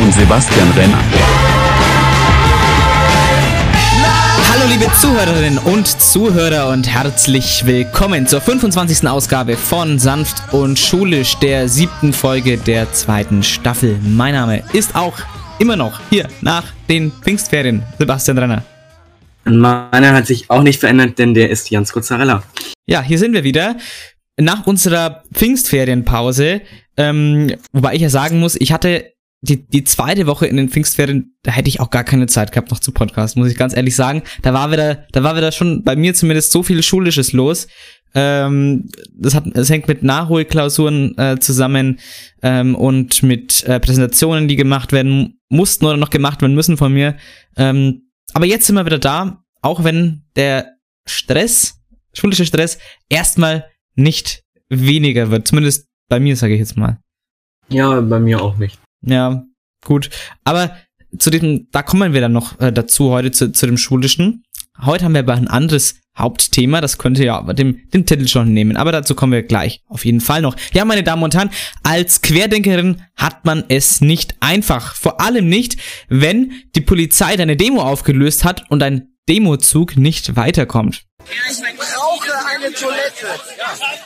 und Sebastian Renner. Hallo liebe Zuhörerinnen und Zuhörer und herzlich willkommen zur 25. Ausgabe von Sanft und Schulisch, der siebten Folge der zweiten Staffel. Mein Name ist auch immer noch hier nach den Pfingstferien Sebastian Renner. Meiner hat sich auch nicht verändert, denn der ist Jans Kurzarella. Ja, hier sind wir wieder. Nach unserer Pfingstferienpause, ähm, wobei ich ja sagen muss, ich hatte die, die zweite Woche in den Pfingstferien, da hätte ich auch gar keine Zeit gehabt noch zu Podcast, muss ich ganz ehrlich sagen. Da war wieder, da war wieder schon bei mir zumindest so viel Schulisches los. Ähm, das, hat, das hängt mit Nachholklausuren äh, zusammen ähm, und mit äh, Präsentationen, die gemacht werden mussten oder noch gemacht werden müssen von mir. Ähm, aber jetzt sind wir wieder da, auch wenn der Stress, schulische Stress, erstmal nicht weniger wird. Zumindest bei mir, sage ich jetzt mal. Ja, bei mir auch nicht. Ja, gut. Aber zu diesem, da kommen wir dann noch äh, dazu heute zu, zu dem Schulischen. Heute haben wir aber ein anderes Hauptthema, das könnte ja dem, dem Titel schon nehmen, aber dazu kommen wir gleich auf jeden Fall noch. Ja, meine Damen und Herren, als Querdenkerin hat man es nicht einfach. Vor allem nicht, wenn die Polizei deine Demo aufgelöst hat und ein Demozug nicht weiterkommt. Ich brauche eine Toilette.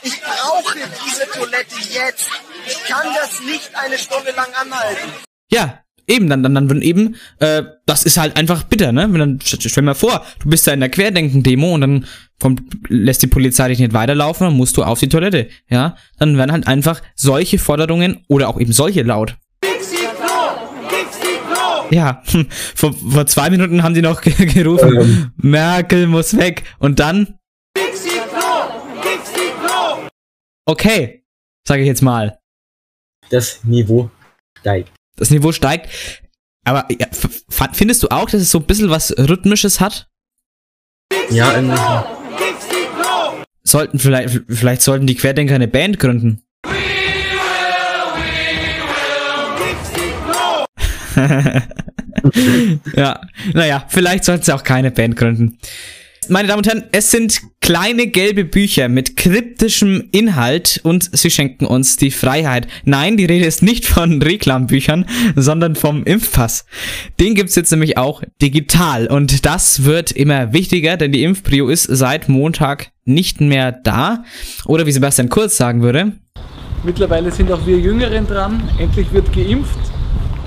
Ich brauche diese Toilette jetzt. Ich kann das nicht eine Stunde lang anhalten. Ja, eben, dann, dann, dann eben, äh, das ist halt einfach bitter, ne? Wenn dann, stell mal vor, du bist da in der Querdenken-Demo und dann kommt, lässt die Polizei dich nicht weiterlaufen, dann musst du auf die Toilette, ja? Dann werden halt einfach solche Forderungen oder auch eben solche laut. Ja, vor, vor zwei Minuten haben die noch ge- gerufen, Ähm. Merkel muss weg. Und dann, okay, sage ich jetzt mal. Das Niveau steigt. Das Niveau steigt. Aber ja, findest du auch, dass es so ein bisschen was Rhythmisches hat? Ja, irgendwie. Sollten vielleicht, vielleicht sollten die Querdenker eine Band gründen. ja, naja, vielleicht sollten sie auch keine Band gründen. Meine Damen und Herren, es sind kleine gelbe Bücher mit kryptischem Inhalt und sie schenken uns die Freiheit. Nein, die Rede ist nicht von Reklambüchern, sondern vom Impfpass. Den gibt's jetzt nämlich auch digital und das wird immer wichtiger, denn die Impfprio ist seit Montag nicht mehr da. Oder wie Sebastian Kurz sagen würde, Mittlerweile sind auch wir Jüngeren dran. Endlich wird geimpft.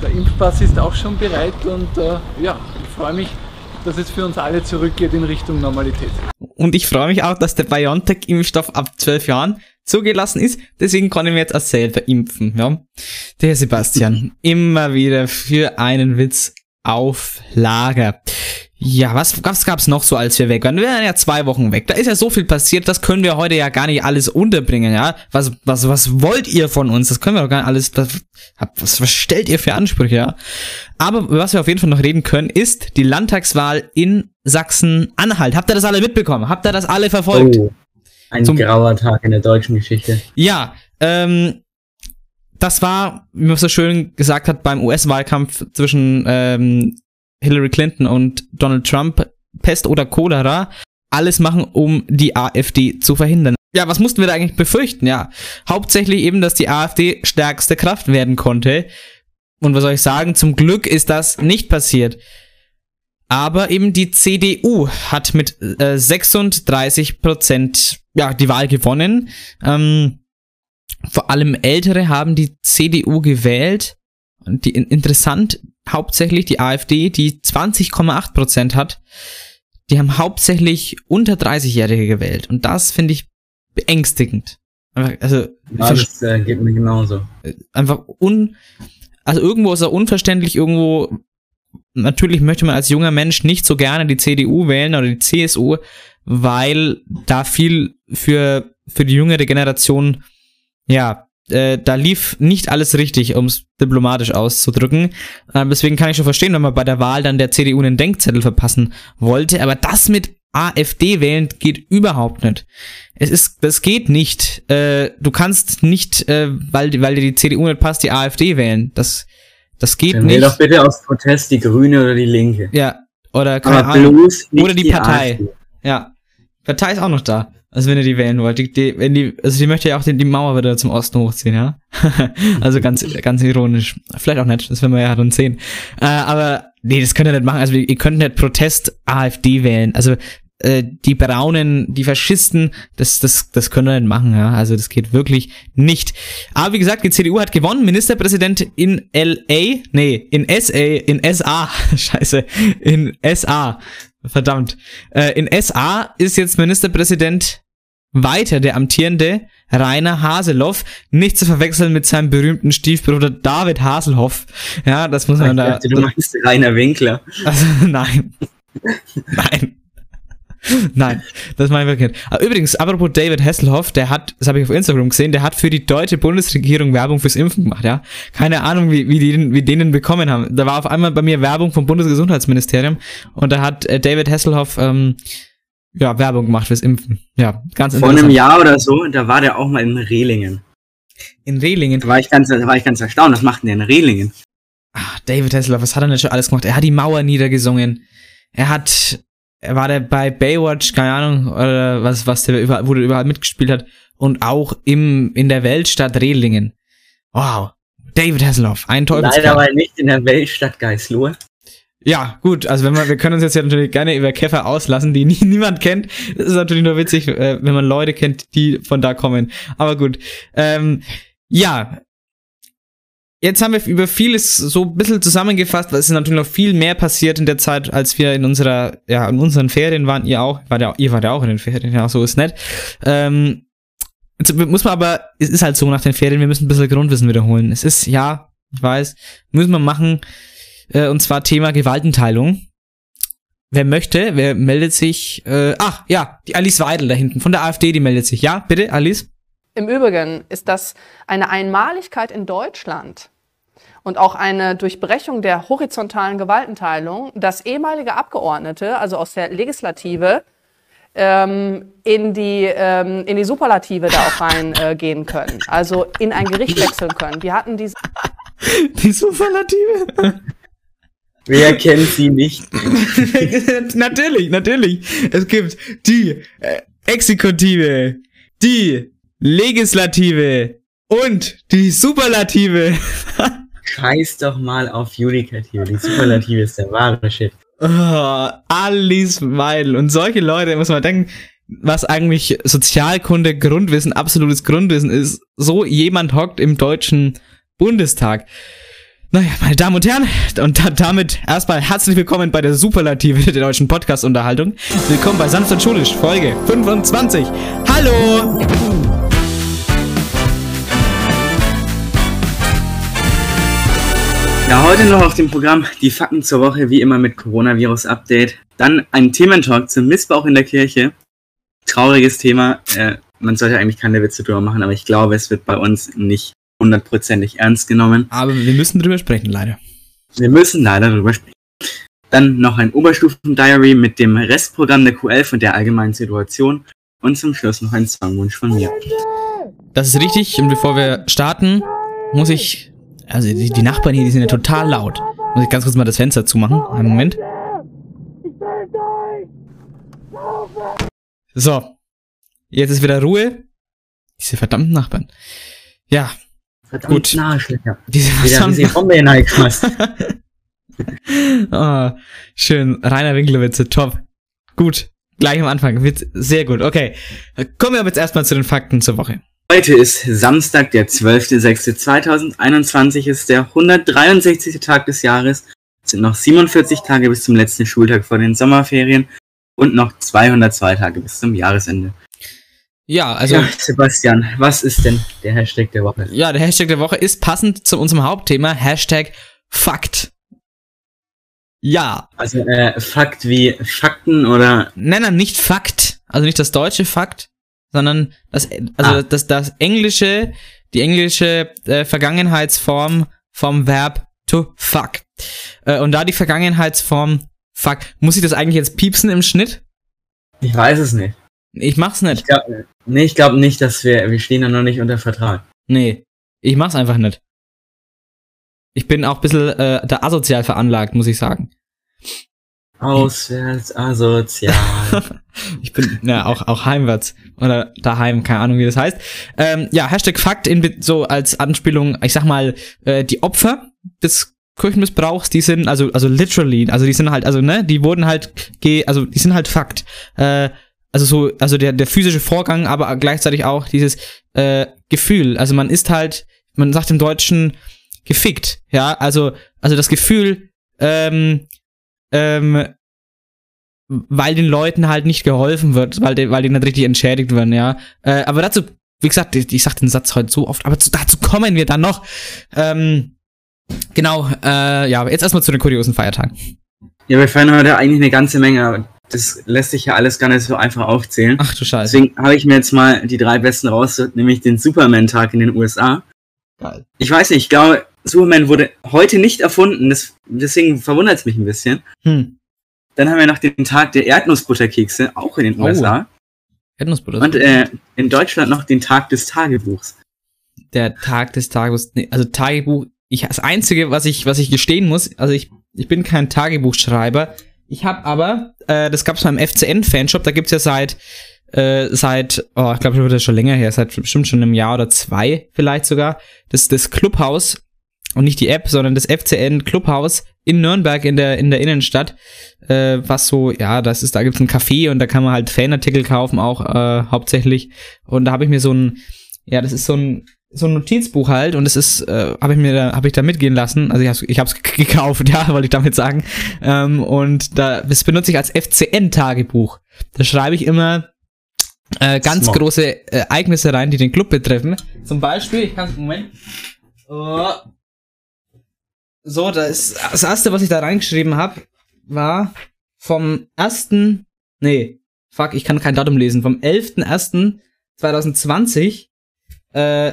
Der Impfpass ist auch schon bereit und äh, ja, ich freue mich, dass es für uns alle zurückgeht in Richtung Normalität. Und ich freue mich auch, dass der BioNTech-Impfstoff ab 12 Jahren zugelassen ist. Deswegen kann ich mir jetzt auch selber impfen. Ja? Der Sebastian, immer wieder für einen Witz auf Lager. Ja, was, was gab's noch so, als wir weg waren? Wir waren ja zwei Wochen weg. Da ist ja so viel passiert, das können wir heute ja gar nicht alles unterbringen, ja? Was, was, was wollt ihr von uns? Das können wir doch gar nicht alles, was, was, was stellt ihr für Ansprüche, ja? Aber was wir auf jeden Fall noch reden können, ist die Landtagswahl in Sachsen-Anhalt. Habt ihr das alle mitbekommen? Habt ihr das alle verfolgt? Oh, ein Zum- grauer Tag in der deutschen Geschichte. Ja, ähm, das war, wie man so schön gesagt hat, beim US-Wahlkampf zwischen ähm, Hillary Clinton und Donald Trump, Pest oder Cholera, alles machen, um die AfD zu verhindern. Ja, was mussten wir da eigentlich befürchten? Ja, hauptsächlich eben, dass die AfD stärkste Kraft werden konnte. Und was soll ich sagen? Zum Glück ist das nicht passiert. Aber eben die CDU hat mit äh, 36 Prozent ja, die Wahl gewonnen. Ähm, vor allem Ältere haben die CDU gewählt. Die interessant, hauptsächlich die AfD, die 20,8 Prozent hat, die haben hauptsächlich unter 30-Jährige gewählt. Und das finde ich beängstigend. Also, Ja, das äh, geht mir genauso. einfach un, also irgendwo ist er unverständlich, irgendwo, natürlich möchte man als junger Mensch nicht so gerne die CDU wählen oder die CSU, weil da viel für, für die jüngere Generation, ja, äh, da lief nicht alles richtig, um es diplomatisch auszudrücken. Äh, deswegen kann ich schon verstehen, wenn man bei der Wahl dann der CDU einen Denkzettel verpassen wollte, aber das mit AfD wählen geht überhaupt nicht. Es ist, das geht nicht. Äh, du kannst nicht, äh, weil, die- weil dir die CDU nicht passt, die AfD wählen. Das, das geht Dann wähl nicht. doch bitte aus Protest die Grüne oder die Linke. Ja, oder keine Aber Ahnung. bloß nicht Oder die Partei. AfD. Ja. Partei ist auch noch da. Also wenn ihr die wählen wollt, die, die, wenn die, also die möchte ja auch die, die Mauer wieder zum Osten hochziehen, ja. also ganz, ganz ironisch. Vielleicht auch nicht, das werden wir ja dann sehen. Äh, aber nee, das könnt ihr nicht machen. Also ihr könnt nicht Protest AfD wählen. Also äh, die Braunen, die Faschisten, das, das, das können wir nicht machen, ja. Also das geht wirklich nicht. Aber wie gesagt, die CDU hat gewonnen. Ministerpräsident in LA, nee, in SA, in SA, scheiße, in SA, verdammt. Äh, in SA ist jetzt Ministerpräsident weiter der amtierende Rainer Haseloff, nicht zu verwechseln mit seinem berühmten Stiefbruder David Haselhoff. Ja, das muss man Ich da. dachte, du meinst Rainer Winkler. Also, nein. nein. Nein, das meine ich wirklich nicht. Aber übrigens, apropos David Hasselhoff, der hat, das habe ich auf Instagram gesehen, der hat für die deutsche Bundesregierung Werbung fürs Impfen gemacht, ja. Keine Ahnung, wie, wie, die, den- wie denen bekommen haben. Da war auf einmal bei mir Werbung vom Bundesgesundheitsministerium und da hat äh, David Hasselhoff ähm, ja, Werbung gemacht fürs Impfen. Ja, ganz Vor einem. Jahr oder so, da war der auch mal in Rehlingen. In Rehlingen. Da war ich ganz, da war ich ganz erstaunt. Was macht denn der in Rehlingen? Ah, David Hasselhoff, was hat er denn schon alles gemacht? Er hat die Mauer niedergesungen. Er hat, er war der bei Baywatch, keine Ahnung, oder was, was der überall, wo der überall mitgespielt hat. Und auch im, in der Weltstadt Rehlingen. Wow. David Hasselhoff, ein Leider Teufelskerl. war er nicht in der Weltstadt Geislohe. Ja, gut, also wenn wir, wir können uns jetzt ja natürlich gerne über Käfer auslassen, die nie, niemand kennt. Das ist natürlich nur witzig, äh, wenn man Leute kennt, die von da kommen. Aber gut. Ähm, ja. Jetzt haben wir über vieles so ein bisschen zusammengefasst, weil es ist natürlich noch viel mehr passiert in der Zeit, als wir in unserer, ja, in unseren Ferien waren. Ihr auch, war ja, ihr wart ja auch in den Ferien, ja, so ist nett. Ähm, jetzt muss man aber, es ist halt so nach den Ferien, wir müssen ein bisschen Grundwissen wiederholen. Es ist, ja, ich weiß, müssen wir machen, äh, und zwar Thema Gewaltenteilung. Wer möchte, wer meldet sich? Äh, ach, ja, die Alice Weidel da hinten von der AfD, die meldet sich. Ja, bitte, Alice? Im Übrigen ist das eine Einmaligkeit in Deutschland und auch eine Durchbrechung der horizontalen Gewaltenteilung, dass ehemalige Abgeordnete, also aus der Legislative, ähm, in, die, ähm, in die Superlative da auch reingehen äh, gehen können, also in ein Gericht wechseln können. Wir hatten diese Die Superlative? Wer kennt sie nicht? natürlich, natürlich. Es gibt die äh, Exekutive, die Legislative und die Superlative. Scheiß doch mal auf Judikative. Die Superlative ist der wahre Shit. Oh, Alice Weidel. Und solche Leute, muss man denken, was eigentlich Sozialkunde, Grundwissen, absolutes Grundwissen ist. So jemand hockt im deutschen Bundestag. Naja, meine Damen und Herren, und da, damit erstmal herzlich willkommen bei der Superlative der deutschen Podcast-Unterhaltung. Willkommen bei Sanft und Schulisch, Folge 25. Hallo! Ja, heute noch auf dem Programm die Fakten zur Woche, wie immer mit Coronavirus-Update. Dann ein Thementalk zum Missbrauch in der Kirche. Trauriges Thema. Äh, man sollte eigentlich keine Witze drüber machen, aber ich glaube, es wird bei uns nicht hundertprozentig ernst genommen. Aber wir müssen drüber sprechen, leider. Wir müssen leider drüber sprechen. Dann noch ein Oberstufen-Diary mit dem Restprogramm der Q11 und der allgemeinen Situation. Und zum Schluss noch ein Songwunsch von mir. Das ist richtig. Und bevor wir starten, muss ich. Also die, die Nachbarn hier, die sind ja total laut. Muss ich ganz kurz mal das Fenster zumachen. Einen Moment. So. Jetzt ist wieder Ruhe. Diese verdammten Nachbarn. Ja, Verdammt Gut. Arschlöcher. diese Wieder diese verdammten. Bombe hineingeschmeißt. Ah, schön. Rainer Winkelwitze, top. Gut. Gleich am Anfang. Wird sehr gut. Okay. Kommen wir aber jetzt erstmal zu den Fakten zur Woche. Heute ist Samstag, der 12.06.2021, ist der 163. Tag des Jahres. Es sind noch 47 Tage bis zum letzten Schultag vor den Sommerferien und noch 202 Tage bis zum Jahresende. Ja, also. ja, Sebastian, was ist denn der Hashtag der Woche? Ja, der Hashtag der Woche ist passend zu unserem Hauptthema, Hashtag Fakt. Ja, Also äh, Fakt wie Fakten oder nein, nein, nicht Fakt, also nicht das deutsche Fakt, sondern das, also Ah. das, das englische, die englische äh, Vergangenheitsform vom Verb to fuck. Äh, und da die Vergangenheitsform fuck, muss ich das eigentlich jetzt piepsen im Schnitt? ich weiß es nicht. Ich mach's nicht. Ich glaub, nee, ich glaube nicht, dass wir wir stehen da noch nicht unter Vertrag. Nee, ich mach's einfach nicht. Ich bin auch ein bisschen äh, da asozial veranlagt, muss ich sagen. Auswärts asozial. Ich bin ja auch, auch heimwärts oder daheim, keine Ahnung, wie das heißt. Ähm, ja, Hashtag Fakt in, so als Anspielung, ich sag mal, äh, die Opfer des Kirchenmissbrauchs, die sind, also, also literally, also die sind halt, also, ne, die wurden halt, ge also die sind halt Fakt. Äh, also so, also der, der physische Vorgang, aber gleichzeitig auch dieses äh, Gefühl. Also man ist halt, man sagt im Deutschen gefickt, ja, also, also das Gefühl, ähm, ähm, weil den Leuten halt nicht geholfen wird, weil die, weil die nicht richtig entschädigt werden, ja. Äh, aber dazu, wie gesagt, ich, ich sag den Satz heute so oft, aber zu, dazu kommen wir dann noch. Ähm, genau, äh, ja, jetzt erstmal zu den kuriosen Feiertagen. Ja, wir feiern heute eigentlich eine ganze Menge, das lässt sich ja alles gar nicht so einfach aufzählen. Ach du Scheiße. Deswegen habe ich mir jetzt mal die drei besten raus, nämlich den Superman-Tag in den USA. Geil. Ich weiß nicht, ich glaube, Superman wurde heute nicht erfunden, das, deswegen verwundert es mich ein bisschen. Hm. Dann haben wir noch den Tag der Erdnussbutterkekse, auch in den Oh. USA. Erdnussbutter. Und äh, in Deutschland noch den Tag des Tagebuchs. der Tag des Tages, nee, also Tagebuch, ich, das Einzige, was ich, was ich gestehen muss, also ich, ich bin kein Tagebuchschreiber, ich habe aber, äh, das gab's beim FCN-Fanshop, da gibt's ja seit, äh, seit, oh, ich glaube, das ist schon länger her, seit bestimmt schon einem Jahr oder zwei vielleicht sogar, das, das Clubhaus, und nicht die App, sondern das FCN Clubhaus in Nürnberg in der, in der Innenstadt, äh, was so, ja, das ist, da gibt's ein Café und da kann man halt Fanartikel kaufen, auch äh, hauptsächlich. Und da habe ich mir so ein, ja, das ist so ein, so ein Notizbuch halt und das ist, äh, habe ich mir da, habe ich da mitgehen lassen. Also ich hab's, ich hab's gekauft, ja, wollte ich damit sagen. Ähm, und da, das benutze ich als FCN-Tagebuch. Da schreibe ich immer äh, ganz Smart. große äh, Ereignisse rein, die den Club betreffen. Zum Beispiel, ich kann Moment. Oh. So, da ist das erste, was ich da reingeschrieben habe, war vom ersten, nee, fuck, ich kann kein Datum lesen, vom 11.01.2020, äh,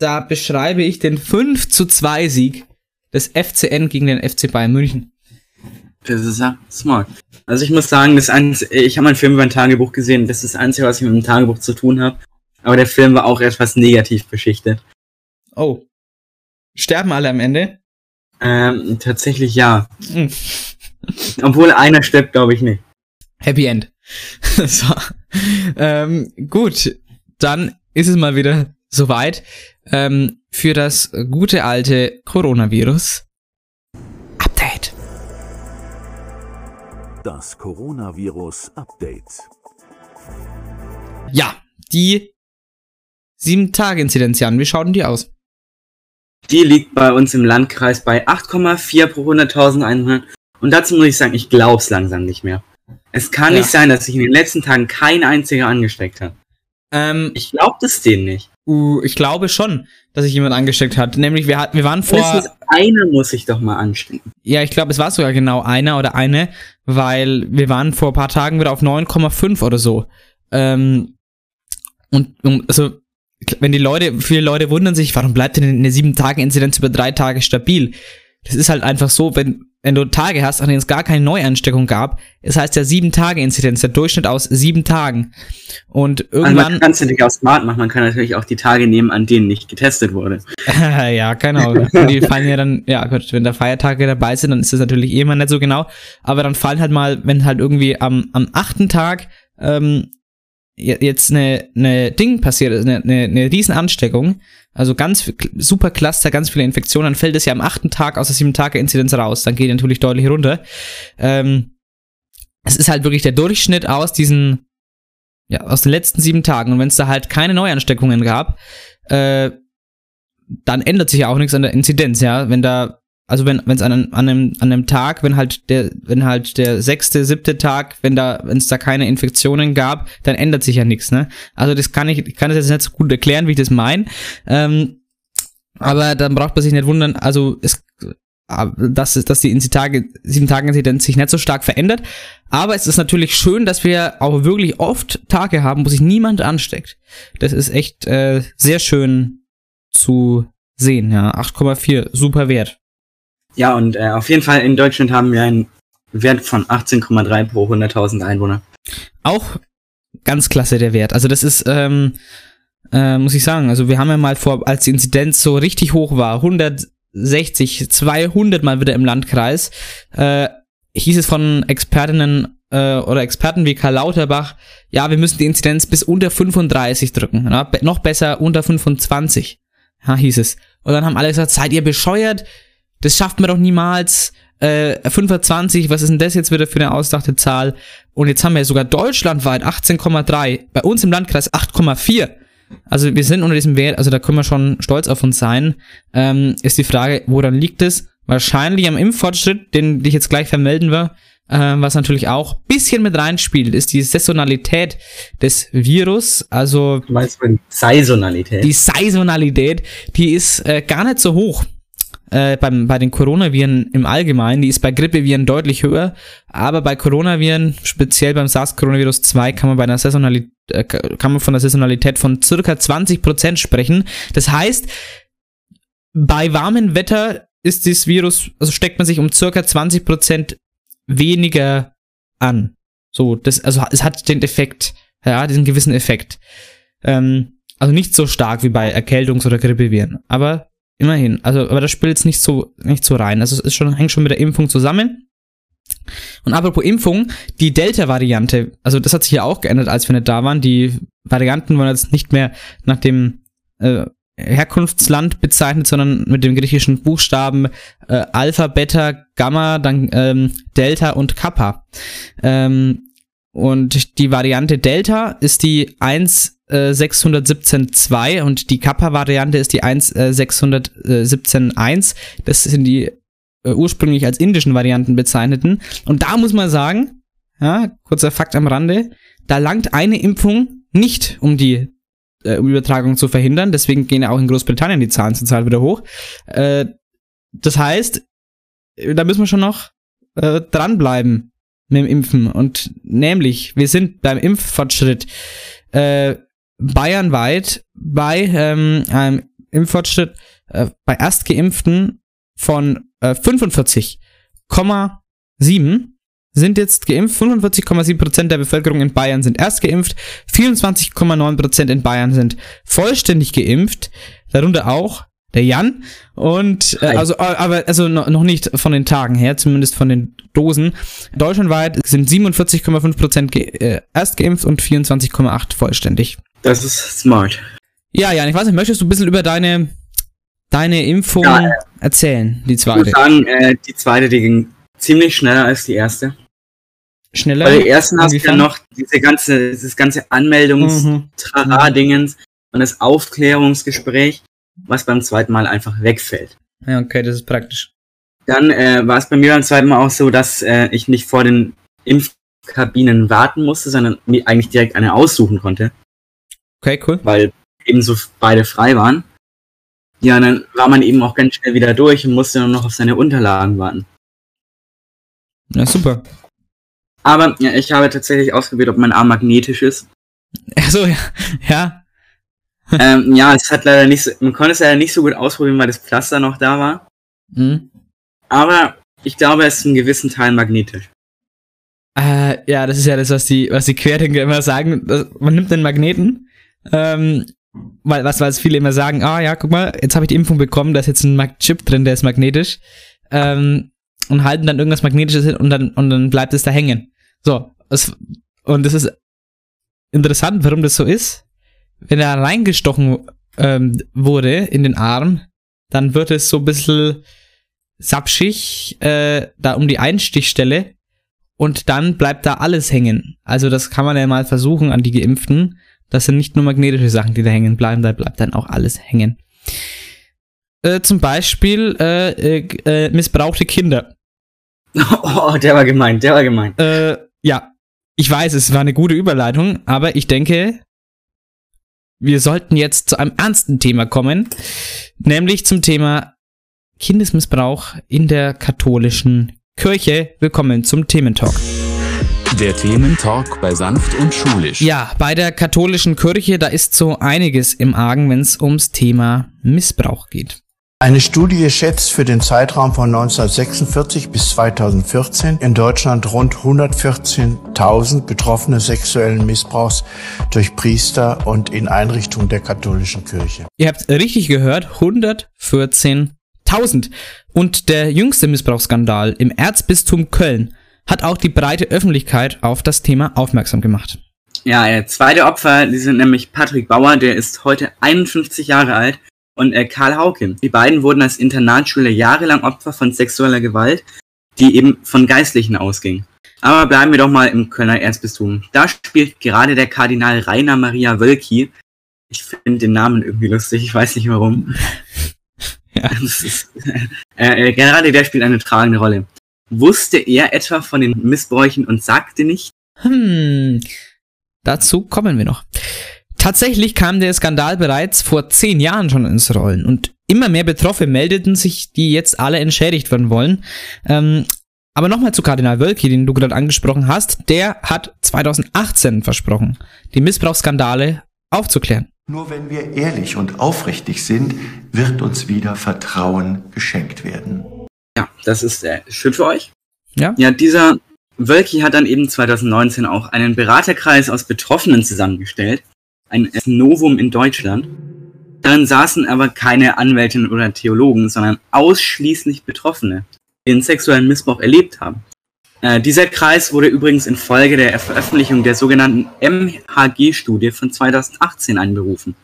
da beschreibe ich den 5 zu 2 Sieg des FCN gegen den FC Bayern München. Das ist ja smart. Also ich muss sagen, das Einz ich habe einen Film über ein Tagebuch gesehen, das ist das Einzige, was ich mit dem Tagebuch zu tun habe. Aber der Film war auch etwas negativ beschichtet. Oh. Sterben alle am Ende? Ähm, tatsächlich ja. Hm. Obwohl einer stirbt, glaube ich nicht. Happy End. so. ähm, gut, dann ist es mal wieder soweit ähm, für das gute alte Coronavirus. Update. Das Coronavirus Update. Ja, die 7-Tage-Inzidenz, Jan, wie schaut denn die aus? Die liegt bei uns im Landkreis bei 8,4 pro 100.000 Einwohnern. Und dazu muss ich sagen, ich glaub's langsam nicht mehr. Es kann Ja. nicht sein, dass sich in den letzten Tagen kein einziger angesteckt hat. Ähm, Ich glaub das denen nicht. Uh, ich glaube schon, dass sich jemand angesteckt hat. Nämlich, wir, hat, wir waren vor... Mindestens einer muss sich doch mal anstecken. Ja, ich glaube, es war sogar genau einer oder eine, weil wir waren vor ein paar Tagen wieder auf 9,5 oder so. Ähm, und und also, wenn die Leute, viele Leute wundern sich, warum bleibt denn eine 7-Tage-Inzidenz über drei Tage stabil? Das ist halt einfach so, wenn, wenn du Tage hast, an denen es gar keine Neuansteckung gab, es heißt ja 7-Tage-Inzidenz, der Durchschnitt aus sieben Tagen. Und Also irgendwann. man kann es natürlich auch smart machen. Man kann natürlich auch die Tage nehmen, an denen nicht getestet wurde. ja, genau. Und die fallen ja dann, ja gut, wenn da Feiertage dabei sind, dann ist das natürlich eh immer nicht so genau. Aber dann fallen halt mal, wenn halt irgendwie am, am achten Tag ähm, je- jetzt eine, eine Ding passiert, ist, eine, eine, eine Riesenansteckung, also ganz super Cluster, ganz viele Infektionen, dann fällt es ja am achten Tag aus der sieben Tage Inzidenz raus. Dann geht die natürlich deutlich runter. Ähm, es ist halt wirklich der Durchschnitt aus diesen, ja, aus den letzten sieben Tagen. Und wenn es da halt keine Neuansteckungen gab, äh, dann ändert sich ja auch nichts an der Inzidenz, ja. Wenn da, also wenn wenn es an, einem- an einem an einem Tag, wenn halt der wenn halt der sechste, siebte Tag, wenn da wenn es da keine Infektionen gab, dann ändert sich ja nichts, ne? Also das kann ich ich kann das jetzt nicht so gut erklären, wie ich das meine. Ähm, aber dann braucht man sich nicht wundern, also es dass, es- dass die Inzitage, sieben Tage Inzidenz sich nicht so stark verändert. Aber es ist natürlich schön, dass wir auch wirklich oft Tage haben, wo sich niemand ansteckt. Das ist echt äh, sehr schön zu sehen, ja. 8,4, super Wert. Ja, und äh, auf jeden Fall in Deutschland haben wir einen Wert von 18,3 pro 100.000 Einwohner. Auch ganz klasse der Wert. Also das ist, ähm, äh, muss ich sagen, also wir haben ja mal vor, als die Inzidenz so richtig hoch war, 160, 200 mal wieder im Landkreis, äh, hieß es von Expertinnen äh, oder Experten wie Karl Lauterbach, ja, wir müssen die Inzidenz bis unter 35 drücken. Ja, noch besser unter 25. Ja, hieß es. Und dann haben alle gesagt, seid ihr bescheuert? Das schafft man doch niemals. Äh, 25, was ist denn das jetzt wieder für eine ausdachte Zahl? Und jetzt haben wir sogar deutschlandweit 18,3, bei uns im Landkreis 8,4. Also wir sind unter diesem Wert, also da können wir schon stolz auf uns sein. Ähm, ist die Frage, woran liegt es? Wahrscheinlich am Impffortschritt, den ich jetzt gleich vermelden will. Ähm, was natürlich auch bisschen mit reinspielt, ist die Saisonalität des Virus. Also Du meinst die Saisonalität? die Saisonalität, die ist äh, gar nicht so hoch äh, beim, bei den Coronaviren im Allgemeinen. Die ist bei Grippeviren deutlich höher, aber bei Coronaviren, speziell beim SARS-Coronavirus 2, kann man bei einer Saisonalität, äh, kann man von der Saisonalität von circa 20% sprechen. Das heißt, bei warmem Wetter ist dieses Virus, also steckt man sich um circa 20% weniger an. So, das, also es hat den Effekt, ja, diesen gewissen Effekt. Ähm, also nicht so stark wie bei Erkältungs- oder Grippeviren, aber immerhin. Also, aber das spielt jetzt nicht so, nicht so rein. Also es ist schon, hängt schon mit der Impfung zusammen. Und apropos Impfung, die Delta-Variante, also das hat sich ja auch geändert, als wir nicht da waren. Die Varianten wurden jetzt nicht mehr nach dem äh, Herkunftsland bezeichnet, sondern mit dem griechischen Buchstaben äh, Alpha, Beta, Gamma, dann ähm, Delta und Kappa. Ähm, und die Variante Delta ist die 1.617.2 und die Kappa-Variante ist die 1.617.1. Das sind die äh, ursprünglich als indischen Varianten bezeichneten. Und da muss man sagen, ja, kurzer Fakt am Rande, da langt eine Impfung nicht, um die äh, Übertragung zu verhindern. Deswegen gehen ja auch in Großbritannien die Zahlen zurzeit wieder hoch. Äh, das heißt, äh, da müssen wir schon noch äh, dranbleiben mit dem Impfen. Und nämlich, wir sind beim Impffortschritt äh, bayernweit bei ähm, einem Impffortschritt äh, bei Erstgeimpften von äh, 45,7 sind jetzt geimpft. 45,7% der Bevölkerung in Bayern sind erst geimpft. 24,9% in Bayern sind vollständig geimpft. Darunter auch der Jan. Und äh, also, äh, aber also no- noch nicht von den Tagen her, zumindest von den Dosen. Deutschlandweit sind 47,5% ge äh, erst geimpft und 24,8 vollständig. Das ist smart. Ja, Jan, ich weiß nicht, möchtest du ein bisschen über deine, deine Impfung Ja, äh, erzählen, die Ich muss zweite? sagen, äh, die zweite, die ging ziemlich schneller als die erste. Schneller? Bei der ersten hast du ja noch diese ganze, dieses ganze Anmeldungs- Mhm. Und das Aufklärungsgespräch, was beim zweiten Mal einfach wegfällt. Ja, okay, das ist praktisch. Dann äh, war es bei mir beim zweiten Mal auch so, dass äh, ich nicht vor den Impfkabinen warten musste, sondern mir eigentlich direkt eine aussuchen konnte, Okay, cool. weil ebenso beide frei waren. Ja, und dann war man eben auch ganz schnell wieder durch und musste nur noch auf seine Unterlagen warten. Ja, super. Aber ja, ich habe tatsächlich ausprobiert, ob mein Arm magnetisch ist. Achso, ja. Ja. ähm, ja, es hat leider nicht so, man konnte es leider nicht so gut ausprobieren, weil das Pflaster noch da war. Mhm. Aber ich glaube, es ist in gewissen Teilen magnetisch. Äh, ja, das ist ja das, was die, was die Querdenker immer sagen. Man nimmt den Magneten, ähm, weil, was, was viele immer sagen, ah ja, guck mal, jetzt habe ich die Impfung bekommen, da ist jetzt ein Chip drin, der ist magnetisch. Ähm, und halten dann irgendwas Magnetisches hin und dann, und dann bleibt es da hängen. So, es, und das ist interessant, warum das so ist. Wenn er reingestochen ähm, wurde in den Arm, dann wird es so ein bisschen sapschig, äh, da um die Einstichstelle und dann bleibt da alles hängen. Also das kann man ja mal versuchen an die Geimpften. Das sind nicht nur magnetische Sachen, die da hängen bleiben, da bleibt dann auch alles hängen. Äh, zum Beispiel äh, äh, äh, missbrauchte Kinder. Oh, der war gemein, der war gemein. Äh, ja, ich weiß, es war eine gute Überleitung, aber ich denke, wir sollten jetzt zu einem ernsten Thema kommen, nämlich zum Thema Kindesmissbrauch in der katholischen Kirche. Willkommen zum Thementalk. Der Thementalk bei Sanft und Schulisch. Ja, bei der katholischen Kirche, da ist so einiges im Argen, wenn es ums Thema Missbrauch geht. Eine Studie schätzt für den Zeitraum von 1946 bis 2014 in Deutschland rund 114.000 Betroffene sexuellen Missbrauchs durch Priester und in Einrichtungen der katholischen Kirche. Ihr habt richtig gehört, 114.000. Und der jüngste Missbrauchsskandal im Erzbistum Köln hat auch die breite Öffentlichkeit auf das Thema aufmerksam gemacht. Ja, der zweite Opfer, die sind nämlich Patrick Bauer, der ist heute 51 Jahre alt, und äh, Karl Hauke. Die beiden wurden als Internatsschüler jahrelang Opfer von sexueller Gewalt, die eben von Geistlichen ausging. Aber bleiben wir doch mal im Kölner Erzbistum. Da spielt gerade der Kardinal Rainer Maria Wölki. Ich finde den Namen irgendwie lustig, ich weiß nicht warum. Ja. Ist, äh, äh, gerade der spielt eine tragende Rolle. Wusste er etwa von den Missbräuchen und sagte nicht? Hm, dazu kommen wir noch. Tatsächlich kam der Skandal bereits vor zehn Jahren schon ins Rollen und immer mehr Betroffene meldeten sich, die jetzt alle entschädigt werden wollen. Ähm, aber nochmal zu Kardinal Wölki, den du gerade angesprochen hast. Der hat 2018 versprochen, die Missbrauchsskandale aufzuklären. Nur wenn wir ehrlich und aufrichtig sind, wird uns wieder Vertrauen geschenkt werden. Ja, das ist äh, schön für euch. Ja. Ja, dieser Wölki hat dann eben 2019 auch einen Beraterkreis aus Betroffenen zusammengestellt. Ein Novum in Deutschland. Darin saßen aber keine Anwältinnen oder Theologen, sondern ausschließlich Betroffene, die den sexuellen Missbrauch erlebt haben. Äh, dieser Kreis wurde übrigens in Folge der Veröffentlichung der sogenannten MHG-Studie von 2018 einberufen.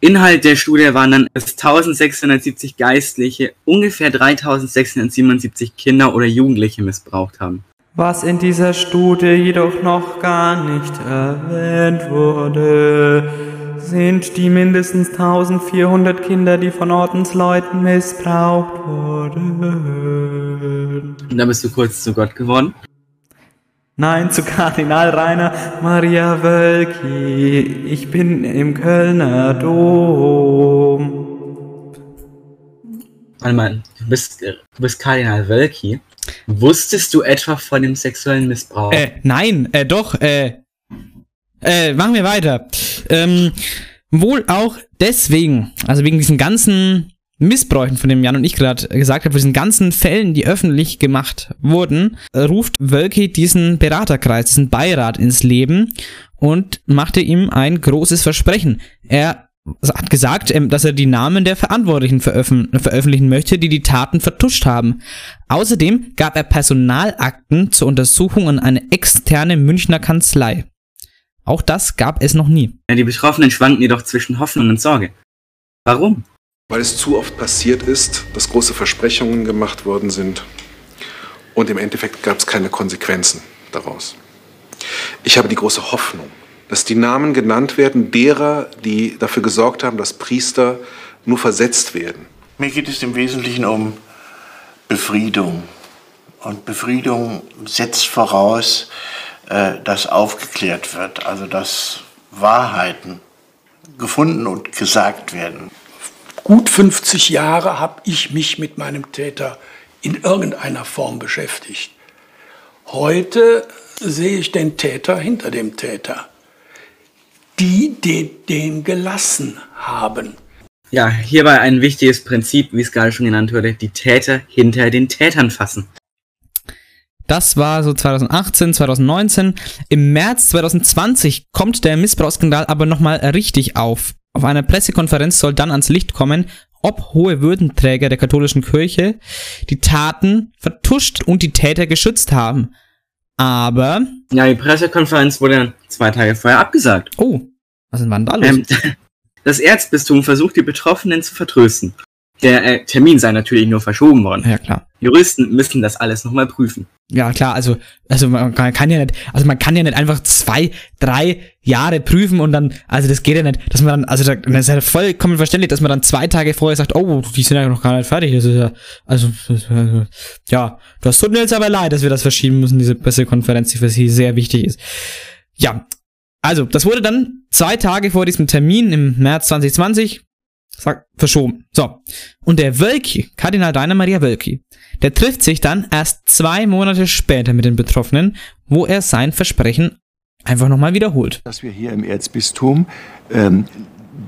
Inhalt der Studie waren dann, dass 1670 Geistliche ungefähr 3677 Kinder oder Jugendliche missbraucht haben. Was in dieser Studie jedoch noch gar nicht erwähnt wurde, sind die mindestens 1400 Kinder, die von Ordensleuten missbraucht wurden. Und da bist du kurz zu Gott geworden. Nein, zu Kardinal Rainer Maria Wölki. Ich bin im Kölner Dom. Warte mal, du bist, äh, du bist Kardinal Wölki. Wusstest du etwa von dem sexuellen Missbrauch? Äh, nein, äh, doch, äh, äh, machen wir weiter. Ähm, wohl auch deswegen, also wegen diesen ganzen Missbräuchen, von dem Jan und ich gerade gesagt haben, von diesen ganzen Fällen, die öffentlich gemacht wurden, ruft Wölki diesen Beraterkreis, diesen Beirat ins Leben und machte ihm ein großes Versprechen. Er hat gesagt, ähm, dass er die Namen der Verantwortlichen veröffentlichen, veröffentlichen möchte, die die Taten vertuscht haben. Außerdem gab er Personalakten zur Untersuchung an eine externe Münchner Kanzlei. Auch das gab es noch nie. Ja, die Betroffenen schwanken jedoch zwischen Hoffnung und Sorge. Warum? Weil es zu oft passiert ist, dass große Versprechungen gemacht worden sind und im Endeffekt gab es keine Konsequenzen daraus. Ich habe die große Hoffnung, dass die Namen genannt werden derer, die dafür gesorgt haben, dass Priester nur versetzt werden. Mir geht es im Wesentlichen um Befriedung. Und Befriedung setzt voraus, äh, dass aufgeklärt wird, also dass Wahrheiten gefunden und gesagt werden. Gut 50 Jahre habe ich mich mit meinem Täter in irgendeiner Form beschäftigt. Heute sehe ich den Täter hinter dem Täter. Die, die den gelassen haben. Ja, hierbei ein wichtiges Prinzip, wie es gerade schon genannt wurde, die Täter hinter den Tätern fassen. Das war so 2018, 2019. Im März 2020 kommt der Missbrauchsskandal aber nochmal richtig auf. Auf einer Pressekonferenz soll dann ans Licht kommen, ob hohe Würdenträger der katholischen Kirche die Taten vertuscht und die Täter geschützt haben. Aber. Ja, die Pressekonferenz wurde dann zwei Tage vorher abgesagt. Oh, was ist denn da los? Ähm, das Erzbistum versucht, die Betroffenen zu vertrösten. Der äh, Termin sei natürlich nur verschoben worden. Ja, klar. Juristen müssen das alles nochmal prüfen. Ja, klar, also, also man kann, ja nicht, also man kann ja nicht einfach zwei, drei Jahre prüfen und dann, also das geht ja nicht, dass man dann, also das ist ja vollkommen verständlich, dass man dann zwei Tage vorher sagt, oh, die sind ja noch gar nicht fertig. Das ist ja, also, ja, das tut mir jetzt aber leid, dass wir das verschieben müssen, diese Pressekonferenz, die für sie sehr wichtig ist. Ja, also, das wurde dann zwei Tage vor diesem Termin im März 2020 Sag, verschoben. So. Und der Wölki, Kardinal Rainer Maria Wölki, der trifft sich dann erst zwei Monate später mit den Betroffenen, wo er sein Versprechen einfach nochmal wiederholt. Dass wir hier im Erzbistum ähm,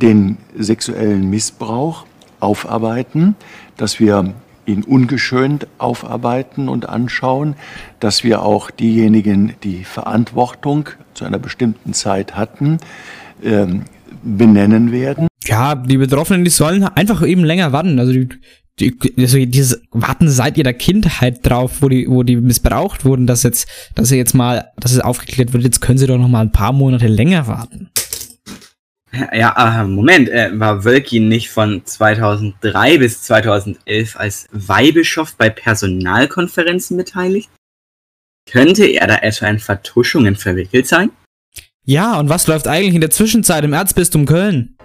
den sexuellen Missbrauch aufarbeiten, dass wir ihn ungeschönt aufarbeiten und anschauen, dass wir auch diejenigen, die Verantwortung zu einer bestimmten Zeit hatten, ähm, benennen werden. Ja, die Betroffenen, die sollen einfach eben länger warten. Also die, die, also dieses warten seit ihrer Kindheit drauf, wo die, wo die missbraucht wurden, dass jetzt, dass sie jetzt mal, dass es aufgeklärt wird, jetzt können sie doch noch mal ein paar Monate länger warten. Ja, äh, Moment, äh, war Wölki nicht von 2003 bis 2011 als Weihbischof bei Personalkonferenzen beteiligt? Könnte er da etwa in Vertuschungen verwickelt sein? Ja, und was läuft eigentlich in der Zwischenzeit im Erzbistum Köln?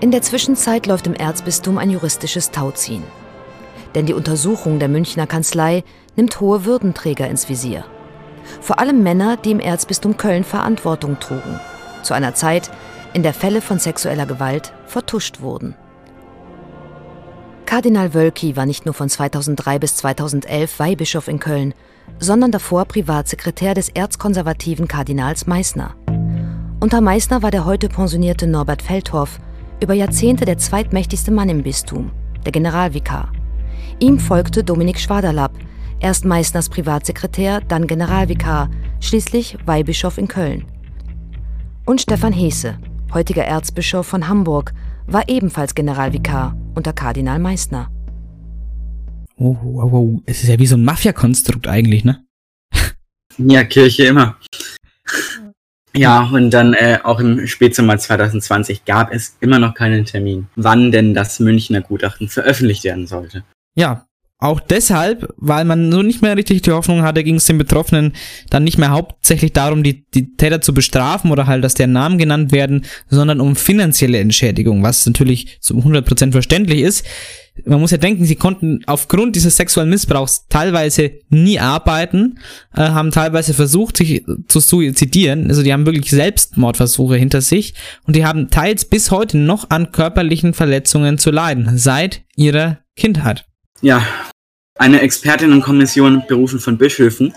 In der Zwischenzeit läuft im Erzbistum ein juristisches Tauziehen. Denn die Untersuchung der Münchner Kanzlei nimmt hohe Würdenträger ins Visier. Vor allem Männer, die im Erzbistum Köln Verantwortung trugen. Zu einer Zeit, in der Fälle von sexueller Gewalt vertuscht wurden. Kardinal Wölki war nicht nur von 2003 bis 2011 Weihbischof in Köln, sondern davor Privatsekretär des erzkonservativen Kardinals Meissner. Unter Meissner war der heute pensionierte Norbert Feldhoff über Jahrzehnte der zweitmächtigste Mann im Bistum, der Generalvikar. Ihm folgte Dominik Schwaderlapp, erst Meissners Privatsekretär, dann Generalvikar, schließlich Weihbischof in Köln. Und Stefan Heese, heutiger Erzbischof von Hamburg, war ebenfalls Generalvikar unter Kardinal Meissner. Oh, wow, wow. Es ist ja wie so ein Mafia-Konstrukt eigentlich, ne? Ja, Kirche immer. Ja, und dann äh, auch im Spätsommer 2020 gab es immer noch keinen Termin, wann denn das Münchner Gutachten veröffentlicht werden sollte. Ja, auch deshalb, weil man so nicht mehr richtig die Hoffnung hatte, ging es den Betroffenen dann nicht mehr hauptsächlich darum, die, die Täter zu bestrafen oder halt, dass deren Namen genannt werden, sondern um finanzielle Entschädigung, was natürlich zu 100% verständlich ist. Man muss ja denken, sie konnten aufgrund dieses sexuellen Missbrauchs teilweise nie arbeiten, äh, haben teilweise versucht, sich zu suizidieren. Also die haben wirklich Selbstmordversuche hinter sich und die haben teils bis heute noch an körperlichen Verletzungen zu leiden, seit ihrer Kindheit. Ja, eine Expertinnenkommission, berufen von Bischöfen,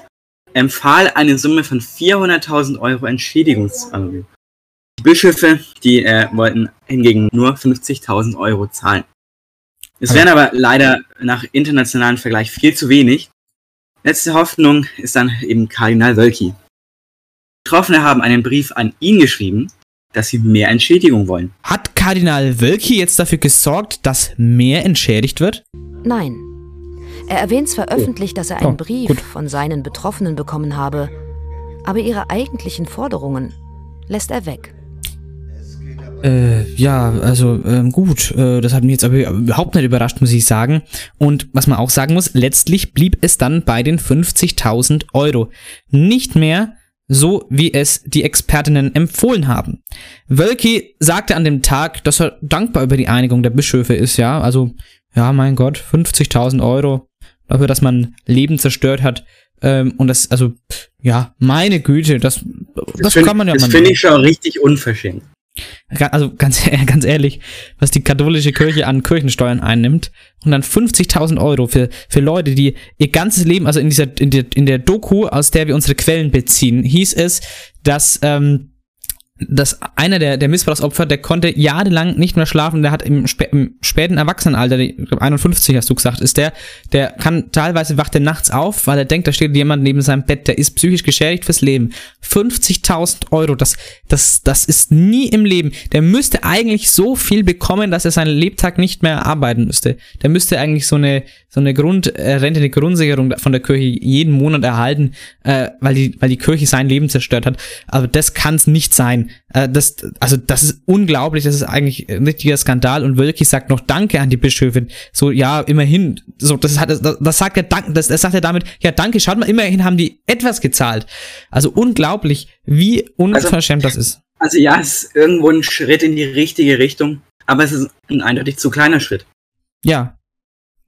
empfahl eine Summe von 400.000 Euro Entschädigungszahlung. Die Bischöfe, die äh, wollten hingegen nur 50.000 Euro zahlen. Es wären aber leider nach internationalem Vergleich viel zu wenig. Letzte Hoffnung ist dann eben Kardinal Wölki. Betroffene haben einen Brief an ihn geschrieben, dass sie mehr Entschädigung wollen. Hat Kardinal Wölki jetzt dafür gesorgt, dass mehr entschädigt wird? Nein. Er erwähnt zwar öffentlich, dass er einen Oh, Brief gut. von seinen Betroffenen bekommen habe, aber ihre eigentlichen Forderungen lässt er weg. Äh, ja, also ähm, gut, äh, das hat mich jetzt aber überhaupt nicht überrascht, muss ich sagen. Und was man auch sagen muss, letztlich blieb es dann bei den 50.000 Euro. Nicht mehr so, wie es die Expertinnen empfohlen haben. Wölki sagte an dem Tag, dass er dankbar über die Einigung der Bischöfe ist, ja. Also, ja, mein Gott, 50.000 Euro dafür, dass man Leben zerstört hat. Ähm, und das, also, ja, meine Güte, das, das, find- kann man ja Das mal finde machen. ich schon richtig unverschämt. Also ganz, ganz ehrlich, was die katholische Kirche an Kirchensteuern einnimmt und dann 50.000 Euro für, für Leute, die ihr ganzes Leben, also in dieser, in der, in der Doku, aus der wir unsere Quellen beziehen, hieß es, dass, ähm, dass einer der, der Missbrauchsopfer, der konnte jahrelang nicht mehr schlafen, der hat im, spä im späten Erwachsenenalter, ich glaub 51 hast du gesagt, ist der, der kann teilweise wacht er nachts auf, weil er denkt, da steht jemand neben seinem Bett, der ist psychisch geschädigt fürs Leben. 50.000 Euro, das, das, das ist nie im Leben. Der müsste eigentlich so viel bekommen, dass er seinen Lebtag nicht mehr arbeiten müsste. Der müsste eigentlich so eine, so eine Grundrente, eine Grundsicherung von der Kirche jeden Monat erhalten, äh, weil die, weil die Kirche sein Leben zerstört hat. Aber das kann es nicht sein. Äh, das, also das ist unglaublich, das ist eigentlich ein richtiger Skandal und Wölki sagt noch Danke an die Bischöfin. So, ja, immerhin, so, das hat, das, das sagt er, dank, das, das sagt er damit, ja, danke, schaut mal, immerhin haben die etwas gezahlt. Also unglaublich, wie unverschämt das ist. Also ja, es ist irgendwo ein Schritt in die richtige Richtung, aber es ist ein eindeutig zu kleiner Schritt. Ja.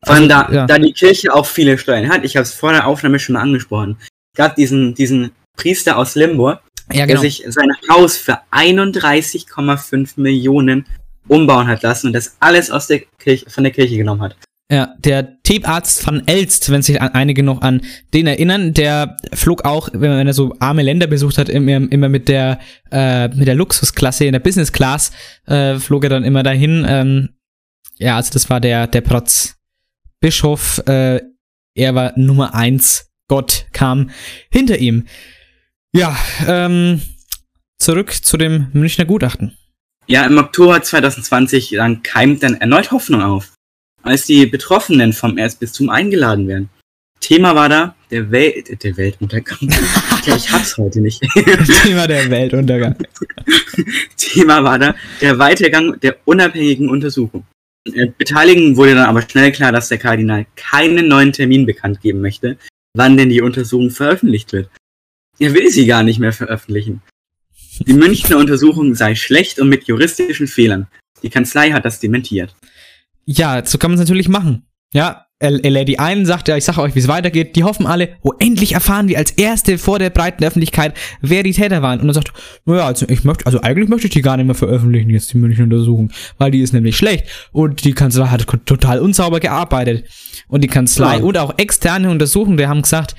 Vor allem Also, da, ja. da die Kirche auch viele Steuern hat. Ich habe es vor der Aufnahme schon mal angesprochen. Es gab diesen, diesen Priester aus Limburg, Ja, der genau. sich sein Haus für 31,5 Millionen umbauen hat lassen und das alles aus der Kirche, von der Kirche genommen hat. Ja, der Teeparzt van Elst, wenn sich einige noch an den erinnern, der flog auch, wenn er so arme Länder besucht hat, immer, immer mit der äh, mit der Luxusklasse in der Business Class äh, flog er dann immer dahin. Ähm, ja, also das war der der Protz Bischof. Äh, er war Nummer eins. Gott kam hinter ihm. Ja, ähm, zurück zu dem Münchner Gutachten. Ja, im Oktober 2020 dann keimt dann erneut Hoffnung auf. als die Betroffenen vom Erzbistum eingeladen werden. Thema war da der, Wel der Weltuntergang. ja, ich hab's heute nicht. Thema der Weltuntergang. Thema war da der Weitergang der unabhängigen Untersuchung. Äh, Beteiligen wurde dann aber schnell klar, dass der Kardinal keinen neuen Termin bekannt geben möchte, wann denn die Untersuchung veröffentlicht wird. Er will sie gar nicht mehr veröffentlichen. Die Münchner Untersuchung sei schlecht und mit juristischen Fehlern. Die Kanzlei hat das dementiert. Ja, so kann man es natürlich machen. Ja, er, er lädt die ein, sagt ja, ich sage euch, wie es weitergeht. Die hoffen alle, oh, endlich erfahren wir als Erste vor der breiten Öffentlichkeit, wer die Täter waren. Und er sagt, naja, also ich möchte, also eigentlich möchte ich die gar nicht mehr veröffentlichen, jetzt die Münchner Untersuchung, weil die ist nämlich schlecht. Und die Kanzlei hat total unsauber gearbeitet. Und die Kanzlei Ja. und auch externe Untersuchungen, die haben gesagt,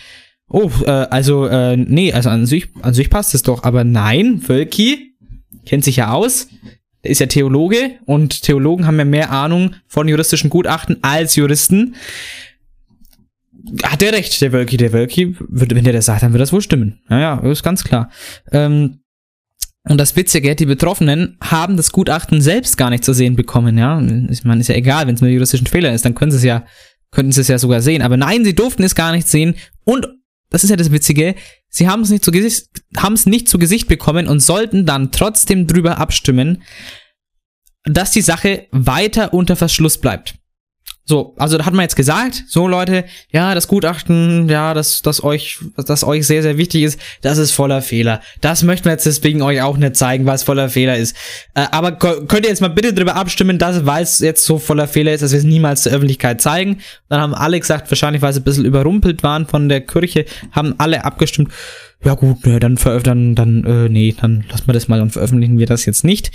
oh, äh, also, äh, nee, also an sich, an sich passt es doch. Aber nein, Völki kennt sich ja aus. Ist ja Theologe und Theologen haben ja mehr Ahnung von juristischen Gutachten als Juristen. Hat der recht, der Wölki, der Wölki, wenn der das sagt, dann wird das wohl stimmen. Naja, ist ganz klar. Ähm, und das Witzige, die Betroffenen haben das Gutachten selbst gar nicht zu sehen bekommen, ja. Ich meine, ist ja egal, wenn es nur juristischen Fehler ist, dann können sie es ja, könnten sie es ja sogar sehen. Aber nein, sie durften es gar nicht sehen. Und das ist ja das Witzige, sie haben es nicht zu Gesicht, haben es nicht zu Gesicht bekommen und sollten dann trotzdem drüber abstimmen, dass die Sache weiter unter Verschluss bleibt. So, also da hat man jetzt gesagt, so Leute, ja, das Gutachten, ja, das, das euch, das euch sehr, sehr wichtig ist, das ist voller Fehler. Das möchten wir jetzt deswegen euch auch nicht zeigen, was voller Fehler ist. Äh, aber könnt ihr jetzt mal bitte drüber abstimmen, dass, weil es jetzt so voller Fehler ist, dass wir es niemals zur Öffentlichkeit zeigen. Dann haben alle gesagt, wahrscheinlich, weil sie ein bisschen überrumpelt waren von der Kirche, haben alle abgestimmt, ja gut, ne, dann veröffentlichen, dann, dann, äh, nee, dann lassen wir das mal und veröffentlichen wir das jetzt nicht.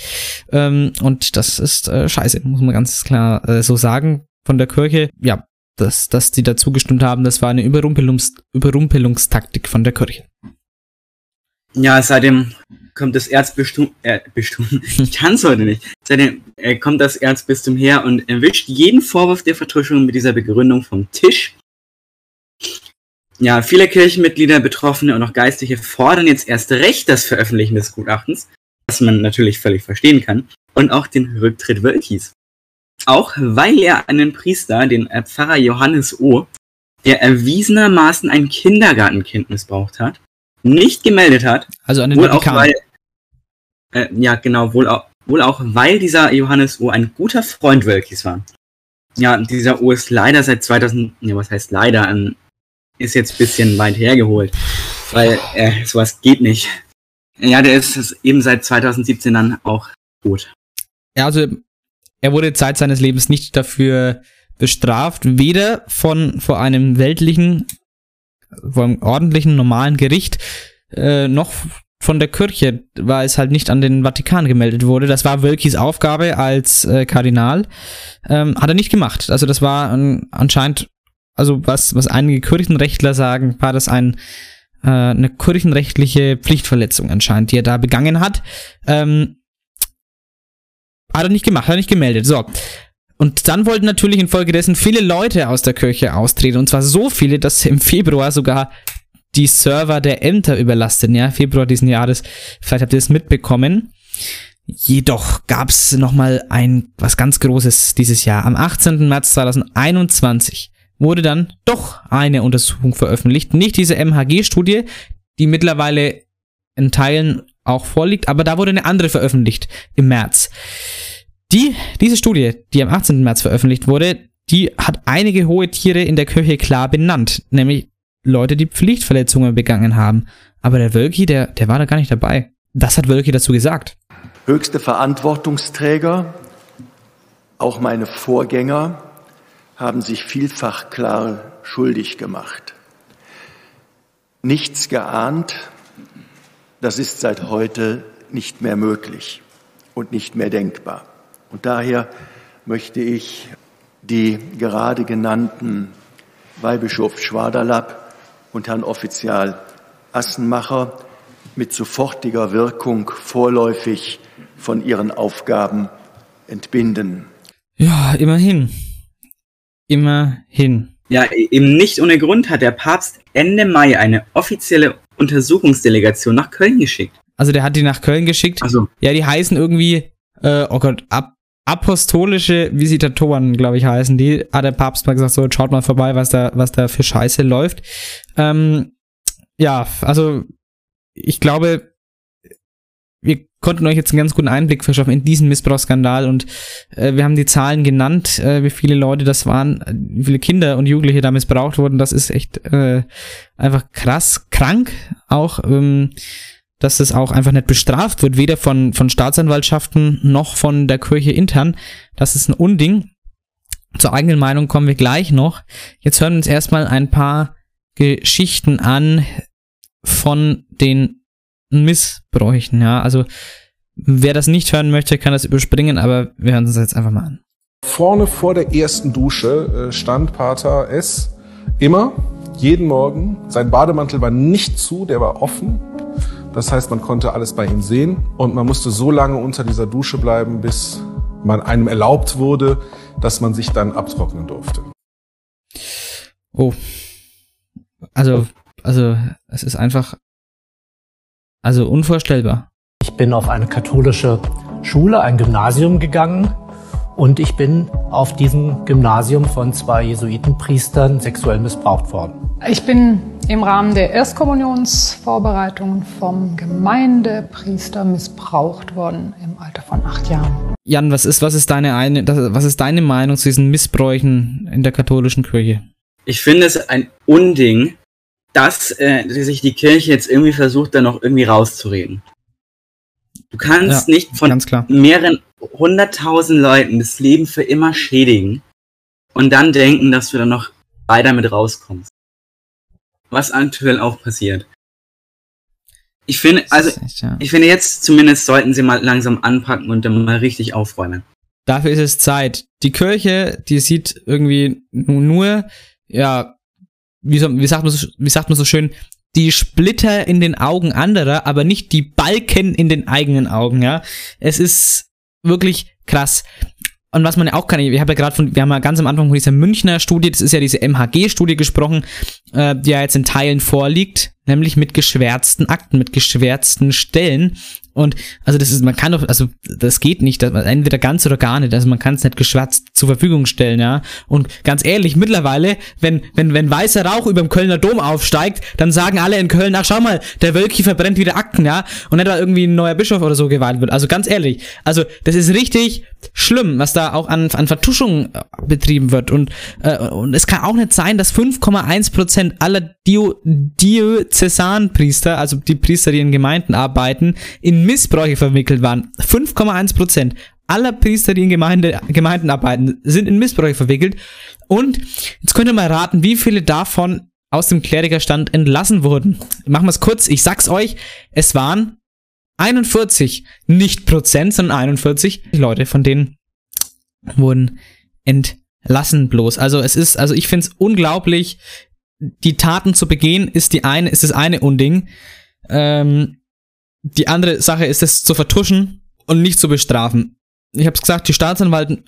Ähm, und das ist äh, scheiße, muss man ganz klar äh, so sagen von der Kirche. Ja, dass, dass die dazu gestimmt haben, das war eine Überrumpelungs Überrumpelungstaktik von der Kirche. Ja, seitdem kommt das Erzbistum, äh, ich kann's heute nicht, seitdem äh, kommt das Erzbistum her und erwischt jeden Vorwurf der Vertuschung mit dieser Begründung vom Tisch. Ja, viele Kirchenmitglieder, Betroffene und auch Geistliche fordern jetzt erst recht das Veröffentlichen des Gutachtens, was man natürlich völlig verstehen kann, und auch den Rücktritt Wölkis. Auch weil er einen Priester, den äh, Pfarrer Johannes O., der erwiesenermaßen ein Kindergartenkind missbraucht hat, nicht gemeldet hat. Also an den wohl auch Vatikan. weil, äh, ja, genau, wohl auch, wohl auch weil dieser Johannes O. ein guter Freund Wölkis war. Ja, dieser O ist leider seit 2000, ja, was heißt leider, ähm, ist jetzt ein bisschen weit hergeholt, weil äh, sowas geht nicht. Ja, der ist eben seit 2017 dann auch tot. Ja, also er wurde Zeit seines Lebens nicht dafür bestraft, weder von vor einem weltlichen, vor einem ordentlichen, normalen Gericht, äh, noch von der Kirche, weil es halt nicht an den Vatikan gemeldet wurde. Das war Wölkis Aufgabe als äh, Kardinal. Ähm, hat er nicht gemacht. Also das war ähm, anscheinend, also was, was einige Kirchenrechtler sagen, war das ein äh, eine kirchenrechtliche Pflichtverletzung anscheinend, die er da begangen hat. Ähm, hat er nicht gemacht, hat er nicht gemeldet. So. Und dann wollten natürlich infolgedessen viele Leute aus der Kirche austreten. Und zwar so viele, dass im Februar sogar die Server der Ämter überlasteten. Ja, Februar diesen Jahres. Vielleicht habt ihr es mitbekommen. Jedoch gab es nochmal ein was ganz Großes dieses Jahr. Am 18. März 2021 wurde dann doch eine Untersuchung veröffentlicht. Nicht diese MHG-Studie, die mittlerweile in Teilen auch vorliegt, aber da wurde eine andere veröffentlicht im März. Die, diese Studie, die am 18. März veröffentlicht wurde, die hat einige hohe Tiere in der Kirche klar benannt, nämlich Leute, die Pflichtverletzungen begangen haben. Aber der Wölki, der, der war da gar nicht dabei. Das hat Wölki dazu gesagt. Höchste Verantwortungsträger, auch meine Vorgänger, haben sich vielfach klar schuldig gemacht. Nichts geahnt, das ist seit heute nicht mehr möglich und nicht mehr denkbar. Und daher möchte ich die gerade genannten Weihbischof Schwaderlapp und Herrn Offizial Assenmacher mit sofortiger Wirkung vorläufig von ihren Aufgaben entbinden. Ja, immerhin. Immerhin. Ja, eben nicht ohne Grund hat der Papst Ende Mai eine offizielle Untersuchungsdelegation nach Köln geschickt. Also der hat die nach Köln geschickt. Also Ja, die heißen irgendwie, äh, oh Gott, Ab apostolische Visitatoren, glaube ich, heißen die, hat der Papst mal gesagt, so, schaut mal vorbei, was da, was da für Scheiße läuft. Ähm, ja, also ich glaube, wir konnten euch jetzt einen ganz guten Einblick verschaffen in diesen Missbrauchsskandal und äh, wir haben die Zahlen genannt, äh, wie viele Leute das waren, wie viele Kinder und Jugendliche da missbraucht wurden. Das ist echt äh, einfach krass, krank auch, ähm, dass das auch einfach nicht bestraft wird, weder von, von Staatsanwaltschaften noch von der Kirche intern. Das ist ein Unding. Zur eigenen Meinung kommen wir gleich noch. Jetzt hören wir uns erstmal ein paar Geschichten an von den Missbräuchen, ja. Also, wer das nicht hören möchte, kann das überspringen, aber wir hören uns jetzt einfach mal an. Vorne vor der ersten Dusche äh, stand Pater S. immer, jeden Morgen. Sein Bademantel war nicht zu, der war offen. Das heißt, man konnte alles bei ihm sehen und man musste so lange unter dieser Dusche bleiben, bis man einem erlaubt wurde, dass man sich dann abtrocknen durfte. Oh. Also, also, es ist einfach also unvorstellbar. Ich bin auf eine katholische Schule, ein Gymnasium gegangen und ich bin auf diesem Gymnasium von zwei Jesuitenpriestern sexuell missbraucht worden. Ich bin im Rahmen der Erstkommunionsvorbereitungen vom Gemeindepriester missbraucht worden im Alter von acht Jahren. Jan, was ist, was ist deine eine, was ist deine Meinung zu diesen Missbräuchen in der katholischen Kirche? Ich finde es ein Unding, dass äh, sich die Kirche jetzt irgendwie versucht, da noch irgendwie rauszureden. Du kannst Ja, nicht von ganz klar. mehreren hunderttausend Leuten das Leben für immer schädigen und dann denken, dass du da noch weiter mit rauskommst. Was aktuell auch passiert. Ich finde, also, ich finde jetzt zumindest sollten sie mal langsam anpacken und dann mal richtig aufräumen. Dafür ist es Zeit. Die Kirche, die sieht irgendwie nu- nur, ja, wie, so, wie, sagt man so, wie sagt man so schön, die Splitter in den Augen anderer, aber nicht die Balken in den eigenen Augen, ja. Es ist wirklich krass. Und was man ja auch kann, ich habe ja gerade von, wir haben ja ganz am Anfang von dieser Münchner Studie, das ist ja diese MHG-Studie gesprochen, äh, die ja jetzt in Teilen vorliegt, nämlich mit geschwärzten Akten, mit geschwärzten Stellen. Und also das ist, man kann doch, also das geht nicht, dass man entweder ganz oder gar nicht, also man kann es nicht geschwärzt zur Verfügung stellen, ja. Und ganz ehrlich, mittlerweile, wenn, wenn, wenn weißer Rauch über dem Kölner Dom aufsteigt, dann sagen alle in Köln, ach schau mal, der Wölki verbrennt wieder Akten, ja. Und nicht, weil irgendwie ein neuer Bischof oder so gewählt wird. Also ganz ehrlich, also das ist richtig schlimm, was da auch an, an Vertuschung äh, betrieben wird. Und, äh, und es kann auch nicht sein, dass 5,1% aller Diözesanpriester, also die Priester, die in Gemeinden arbeiten, in Missbräuche verwickelt waren. 5,1% aller Priester, die in Gemeinde, Gemeinden arbeiten, sind in Missbräuche verwickelt. Und jetzt könnt ihr mal raten, wie viele davon aus dem Klerikerstand entlassen wurden. Machen wir es kurz. Ich sag's euch, es waren 41, nicht Prozent, sondern 41 Leute, von denen wurden entlassen bloß. Also es ist, also ich finde es unglaublich, die Taten zu begehen, ist die eine, ist das eine Unding. Ähm, die andere Sache ist es zu vertuschen und nicht zu bestrafen. Ich habe es gesagt, die Staatsanwalt,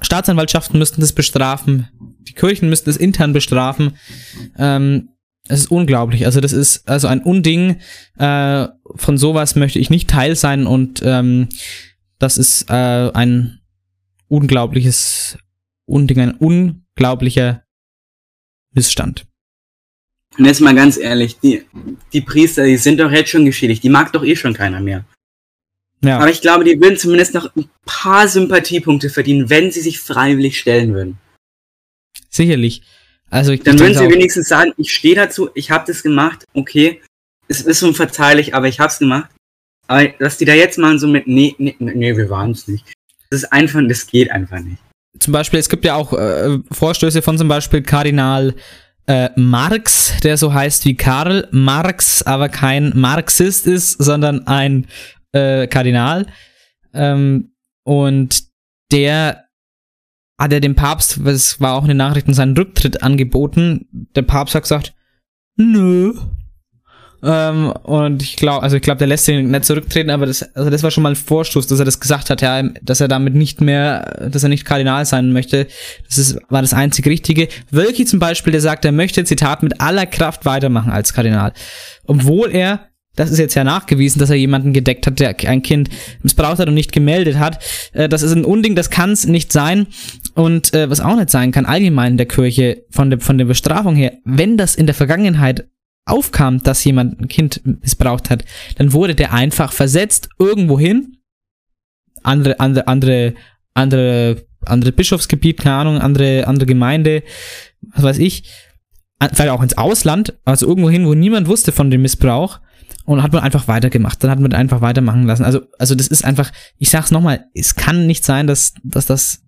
Staatsanwaltschaften müssten das bestrafen, die Kirchen müssten es intern bestrafen. Ähm, es ist unglaublich. Also das ist also ein Unding. Äh, von sowas möchte ich nicht Teil sein und ähm, das ist äh, ein unglaubliches Unding, ein unglaublicher Missstand. Und jetzt mal ganz ehrlich, die, die Priester, die sind doch jetzt schon geschädigt, die mag doch eh schon keiner mehr. Ja. Aber ich glaube, die würden zumindest noch ein paar Sympathiepunkte verdienen, wenn sie sich freiwillig stellen würden. Sicherlich. Also ich Dann würden sie wenigstens sagen, ich stehe dazu, ich habe das gemacht, okay, es ist unverzeihlich, aber ich hab's gemacht. Aber dass die da jetzt mal so mit, nee, nee, nee, wir waren es nicht. Das ist einfach, das geht einfach nicht. zum Beispiel, es gibt ja auch äh, Vorstöße von zum Beispiel Kardinal äh, Marx, der so heißt wie Karl Marx, aber kein Marxist ist, sondern ein äh, Kardinal. Ähm, und der hat er dem Papst, das war auch in den Nachrichten, seinen Rücktritt angeboten. Der Papst hat gesagt, nö. Ähm, und ich glaube, also ich glaube, der lässt ihn nicht zurücktreten, aber das, also das war schon mal ein Vorstoß, dass er das gesagt hat, ja, dass er damit nicht mehr, dass er nicht Kardinal sein möchte. Das ist, war das einzig Richtige. Wölki zum Beispiel, der sagt, er möchte, Zitat, mit aller Kraft weitermachen als Kardinal. Obwohl er das ist jetzt ja nachgewiesen, dass er jemanden gedeckt hat, der ein Kind missbraucht hat und nicht gemeldet hat. Äh, das ist ein Unding, das kann es nicht sein. Und äh, was auch nicht sein kann, allgemein in der Kirche, von der, von der Bestrafung her, wenn das in der Vergangenheit aufkam, dass jemand ein Kind missbraucht hat, dann wurde der einfach versetzt irgendwo hin. Andere, andere, andere, andere, andere Bischofsgebiet, keine Ahnung, andere, andere Gemeinde, was weiß ich. Vielleicht auch ins Ausland, also irgendwo hin, wo niemand wusste von dem Missbrauch. Und hat man einfach weitergemacht. Dann hat man einfach weitermachen lassen. Also, also das ist einfach, ich sag's nochmal, es kann nicht sein, dass, dass das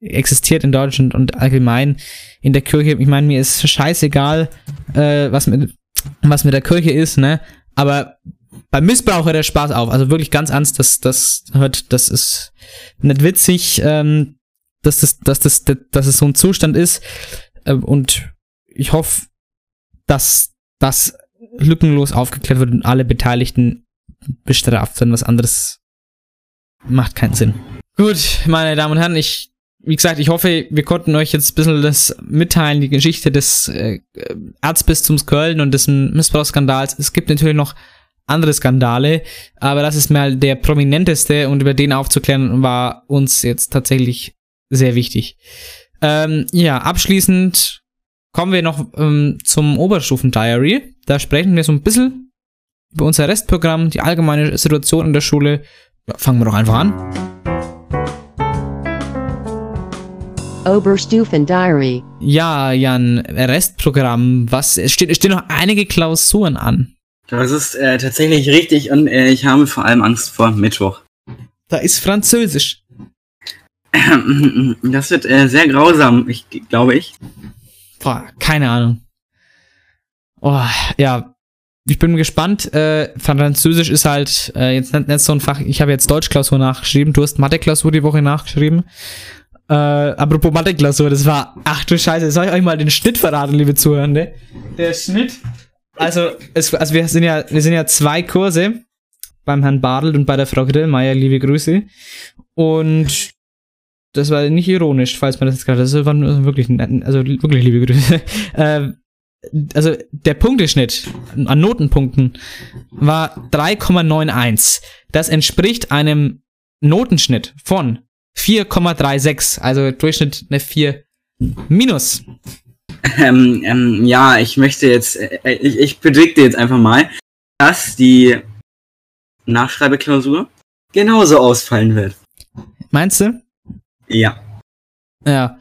existiert in Deutschland und allgemein in der Kirche. Ich meine, mir ist scheißegal, äh, was mit, was mit der Kirche ist, ne? Aber beim Missbrauch hört der Spaß auf. Also wirklich ganz ernst, das, das hört, das ist nicht witzig, ähm, dass das, dass das, dass es so ein Zustand ist. Äh, und ich hoffe, dass das lückenlos aufgeklärt wird und alle Beteiligten bestraft werden. Was anderes macht keinen Sinn. Gut, meine Damen und Herren, ich, wie gesagt, ich hoffe, wir konnten euch jetzt ein bisschen das mitteilen, die Geschichte des äh, Erzbistums Köln und des Missbrauchsskandals. Es gibt natürlich noch andere Skandale, aber das ist mal der prominenteste und über den aufzuklären war uns jetzt tatsächlich sehr wichtig. Ähm, ja, abschließend kommen wir noch ähm, zum Oberstufen-Diary. Da sprechen wir so ein bisschen über unser Restprogramm, die allgemeine Situation in der Schule. Ja, fangen wir doch einfach an. Oberstufen-Diary. Ja, Jan, Restprogramm. Was, es, steht, es stehen noch einige Klausuren an. Das ist äh, tatsächlich richtig und äh, ich habe vor allem Angst vor Mittwoch. Da ist Französisch. Das wird äh, sehr grausam, ich glaube ich. Boah, keine Ahnung. Oh, ja. Ich bin gespannt. Äh, Französisch ist halt äh, jetzt nicht, nicht so ein Fach. Ich habe jetzt Deutschklausur nachgeschrieben. Du hast Mathe-Klausur die Woche nachgeschrieben. Äh, apropos Mathe-Klausur, das war, ach du Scheiße, soll ich euch mal den Schnitt verraten, liebe Zuhörende? Der Schnitt, also, es, also wir sind ja, wir sind ja zwei Kurse beim Herrn Bartelt und bei der Frau Grillmeier, liebe Grüße. Und das war nicht ironisch, falls man das jetzt gerade, das waren wirklich, also wirklich liebe Grüße. Äh, also der Punkteschnitt an Notenpunkten war 3,91. Das entspricht einem Notenschnitt von 4,36, also Durchschnitt eine 4 minus. Ähm, ähm, ja, ich möchte jetzt, äh, ich, ich predikte jetzt einfach mal, dass die Nachschreibeklausur genauso ausfallen wird. Meinst du? Ja. Ja.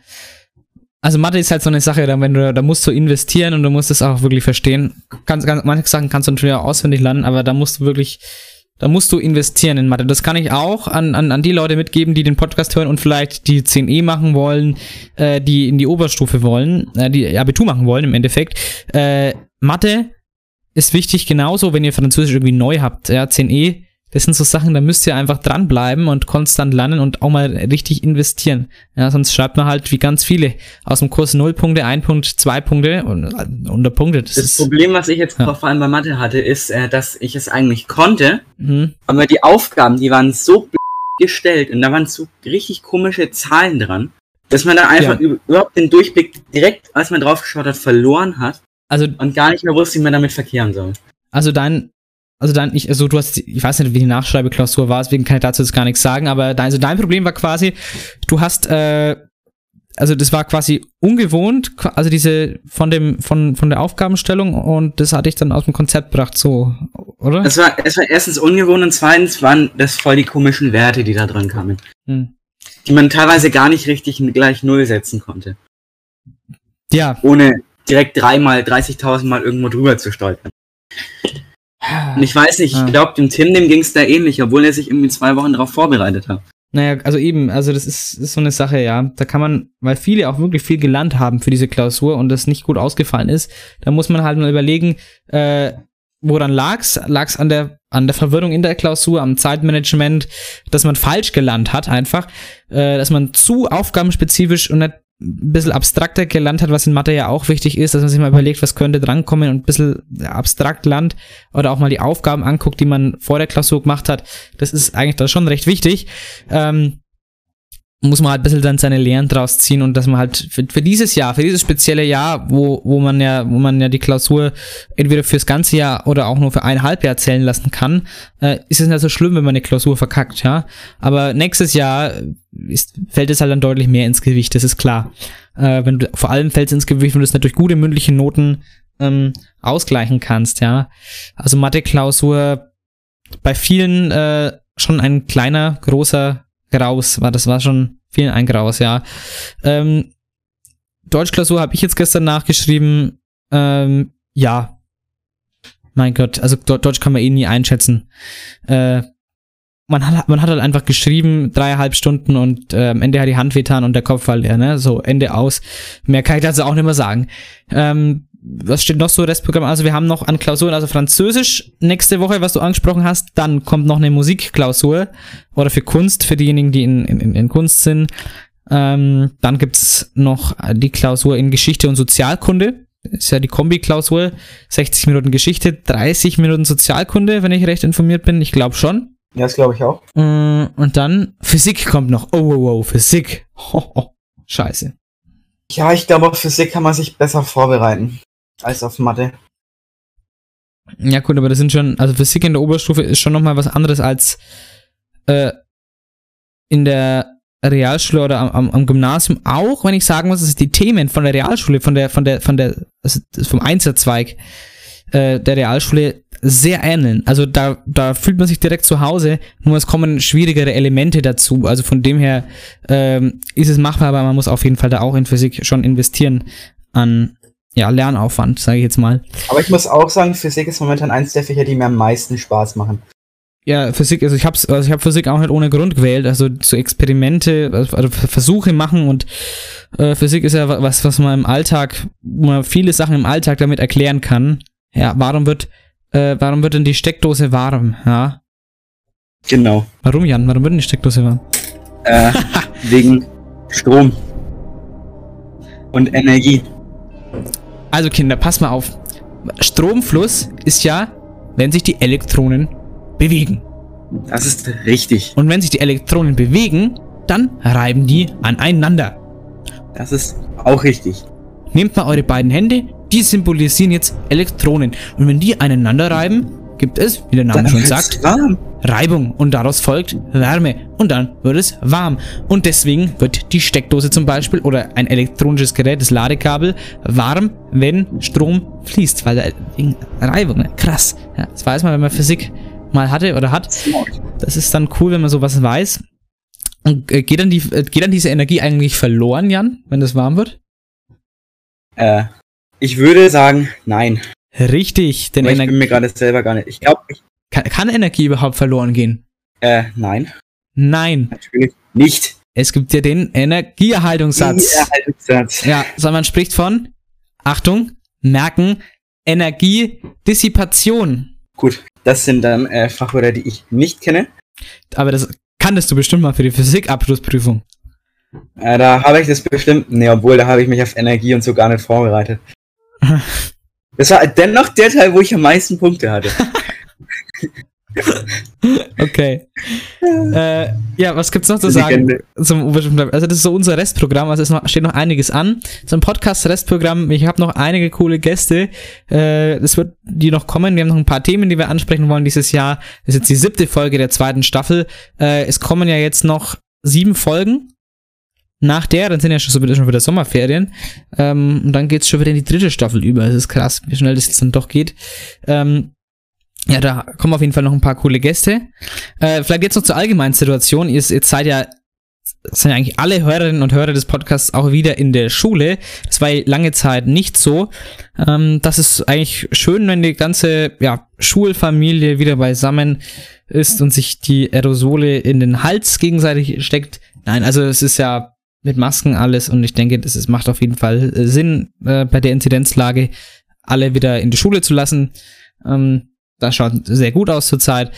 Also Mathe ist halt so eine Sache, da, wenn du, da musst du investieren und du musst es auch wirklich verstehen. Ganz, ganz, manche Sachen kannst du natürlich auch auswendig lernen, aber da musst du wirklich, da musst du investieren in Mathe. Das kann ich auch an, an, an die Leute mitgeben, die den Podcast hören und vielleicht die 10e machen wollen, äh, die in die Oberstufe wollen, äh, die Abitur machen wollen im Endeffekt. Äh, Mathe ist wichtig genauso, wenn ihr Französisch irgendwie neu habt. Ja, 10e das sind so Sachen, da müsst ihr einfach dranbleiben und konstant lernen und auch mal richtig investieren. Ja, sonst schreibt man halt wie ganz viele aus dem Kurs 0 Punkte, 1 Punkt, 2 Punkte und äh, unter Punkte. Das, das Problem, was ich jetzt ja. vor allem bei Mathe hatte, ist, äh, dass ich es eigentlich konnte, mhm. aber die Aufgaben, die waren so gestellt und da waren so richtig komische Zahlen dran, dass man da einfach ja. überhaupt den Durchblick direkt, als man draufgeschaut hat, verloren hat also, und gar nicht mehr wusste, wie man damit verkehren soll. Also dein, also dein, ich, also du hast, ich weiß nicht, wie die Nachschreibeklausur war, deswegen kann ich dazu jetzt gar nichts sagen, aber dein, also dein Problem war quasi, du hast, äh, also das war quasi ungewohnt, also diese von dem, von, von der Aufgabenstellung und das hatte ich dann aus dem Konzept gebracht, so, oder? Es war, es war erstens ungewohnt und zweitens waren das voll die komischen Werte, die da drin kamen. Hm. Die man teilweise gar nicht richtig gleich Null setzen konnte. Ja. Ohne direkt dreimal, 30.000 Mal irgendwo drüber zu stolpern. Und ich weiß nicht, ich glaube, dem Tim, dem ging es da ähnlich, obwohl er sich irgendwie zwei Wochen darauf vorbereitet hat. Naja, also eben, also das ist, ist so eine Sache, ja. Da kann man, weil viele auch wirklich viel gelernt haben für diese Klausur und das nicht gut ausgefallen ist, da muss man halt mal überlegen, äh, woran lag's? Lag's an der an der Verwirrung in der Klausur, am Zeitmanagement, dass man falsch gelernt hat einfach, äh, dass man zu aufgabenspezifisch und nicht ein bisschen abstrakter gelernt hat, was in Mathe ja auch wichtig ist, dass man sich mal überlegt, was könnte drankommen und ein bisschen abstrakt lernt oder auch mal die Aufgaben anguckt, die man vor der Klausur gemacht hat. Das ist eigentlich da schon recht wichtig. Ähm, muss man halt ein bisschen dann seine Lehren draus ziehen und dass man halt für, für dieses Jahr, für dieses spezielle Jahr, wo, wo man ja, wo man ja die Klausur entweder fürs ganze Jahr oder auch nur für ein Halbjahr zählen lassen kann, äh, ist es nicht so schlimm, wenn man eine Klausur verkackt, ja. Aber nächstes Jahr ist, fällt es halt dann deutlich mehr ins Gewicht, das ist klar. Äh, wenn du, vor allem fällt es ins Gewicht, wenn du es durch gute mündliche Noten ähm, ausgleichen kannst, ja. Also Mathe-Klausur bei vielen äh, schon ein kleiner, großer Graus war. Das war schon vielen ein Graus, ja. Ähm, Deutschklausur habe ich jetzt gestern nachgeschrieben. Ähm, ja. Mein Gott, also Deutsch kann man eh nie einschätzen. Äh, man hat, man hat halt einfach geschrieben, dreieinhalb Stunden und äh, am Ende hat die Hand wehtan und der Kopf war leer, ne? So, Ende aus. Mehr kann ich dazu auch nicht mehr sagen. Ähm, was steht noch so Restprogramm? Also wir haben noch an Klausuren, also Französisch nächste Woche, was du angesprochen hast. Dann kommt noch eine Musikklausur oder für Kunst, für diejenigen, die in, in, in Kunst sind. Ähm, dann gibt's noch die Klausur in Geschichte und Sozialkunde. Ist ja die Kombi-Klausur. 60 Minuten Geschichte, 30 Minuten Sozialkunde, wenn ich recht informiert bin. Ich glaube schon. Ja, das glaube ich auch. Äh, und dann Physik kommt noch. Oh, oh, oh, Physik. Ho, ho. Scheiße. Ja, ich glaube, auf Physik kann man sich besser vorbereiten als auf Mathe. Ja, gut, aber das sind schon, also Physik in der Oberstufe ist schon nochmal was anderes als äh, in der Realschule oder am, am, Gymnasium, auch wenn ich sagen muss, dass die Themen von der Realschule, von der, von der, von der, also vom Einzelzweig äh, der Realschule sehr ähneln. Also da, da fühlt man sich direkt zu Hause, nur es kommen schwierigere Elemente dazu. Also von dem her ähm, ist es machbar, aber man muss auf jeden Fall da auch in Physik schon investieren an ja, Lernaufwand, sage ich jetzt mal. Aber ich muss auch sagen, Physik ist momentan eins der Fächer, die mir am meisten Spaß machen. Ja, Physik, also ich habe also ich hab Physik auch nicht ohne Grund gewählt, also so Experimente, also Versuche machen und äh, Physik ist ja was, was man im Alltag, wo man viele Sachen im Alltag damit erklären kann. Ja, warum wird, äh, warum wird denn die Steckdose warm? Ja. Genau. Warum, Jan? Warum wird denn die Steckdose warm? Äh, wegen Strom und Energie. Also Kinder, pass mal auf. Stromfluss ist ja, wenn sich die Elektronen bewegen. Das ist richtig. Und wenn sich die Elektronen bewegen, dann reiben die aneinander. Das ist auch richtig. Nehmt mal eure beiden Hände, die symbolisieren jetzt Elektronen. Und wenn die aneinander reiben, gibt es, wie der Name dann schon sagt, warm. Reibung und daraus folgt Wärme und dann wird es warm. Und deswegen wird die Steckdose zum Beispiel oder ein elektronisches Gerät, das Ladekabel, warm, wenn Strom fließt, weil da wegen Reibung, ne? krass. Ja, das weiß man, wenn man Physik mal hatte oder hat. Das ist dann cool, wenn man sowas weiß. Und äh, geht, dann die, äh, geht dann diese Energie eigentlich verloren, Jan, wenn das warm wird? Äh, ich würde sagen, nein. Richtig, denn Aber ich bin mir gerade selber gar nicht. Ich glaube, kann, kann Energie überhaupt verloren gehen? Äh, nein. Nein. Natürlich nicht. Es gibt ja den Energieerhaltungssatz. Energieerhaltungssatz. Ja, sondern man spricht von, Achtung, merken, Energiedissipation. Gut, das sind dann äh, Fachwörter, die ich nicht kenne. Aber das kanntest du bestimmt mal für die Physikabschlussprüfung. Äh, da habe ich das bestimmt. Nee, obwohl, da habe ich mich auf Energie und so gar nicht vorbereitet. das war dennoch der Teil, wo ich am meisten Punkte hatte. okay. äh, ja, was gibt's noch zu sagen zum? Also das ist so unser Restprogramm, also es noch, steht noch einiges an. Ein Podcast-Restprogramm, ich habe noch einige coole Gäste. Äh, das wird die noch kommen. Wir haben noch ein paar Themen, die wir ansprechen wollen dieses Jahr. Das ist jetzt die siebte Folge der zweiten Staffel. Äh, es kommen ja jetzt noch sieben Folgen. Nach der, dann sind ja schon, so, schon wieder Sommerferien. Ähm, und dann geht's schon wieder in die dritte Staffel über. Es ist krass, wie schnell das jetzt dann doch geht. Ähm, ja, da kommen auf jeden Fall noch ein paar coole Gäste. Äh, vielleicht jetzt noch zur allgemeinen Situation. Ihr, ihr seid ja, sind ja eigentlich alle Hörerinnen und Hörer des Podcasts auch wieder in der Schule. Das war lange Zeit nicht so. Ähm, das ist eigentlich schön, wenn die ganze ja, Schulfamilie wieder beisammen ist und sich die Aerosole in den Hals gegenseitig steckt. Nein, also es ist ja mit Masken alles und ich denke, das ist, macht auf jeden Fall Sinn, äh, bei der Inzidenzlage alle wieder in die Schule zu lassen. Ähm, das schaut sehr gut aus zurzeit.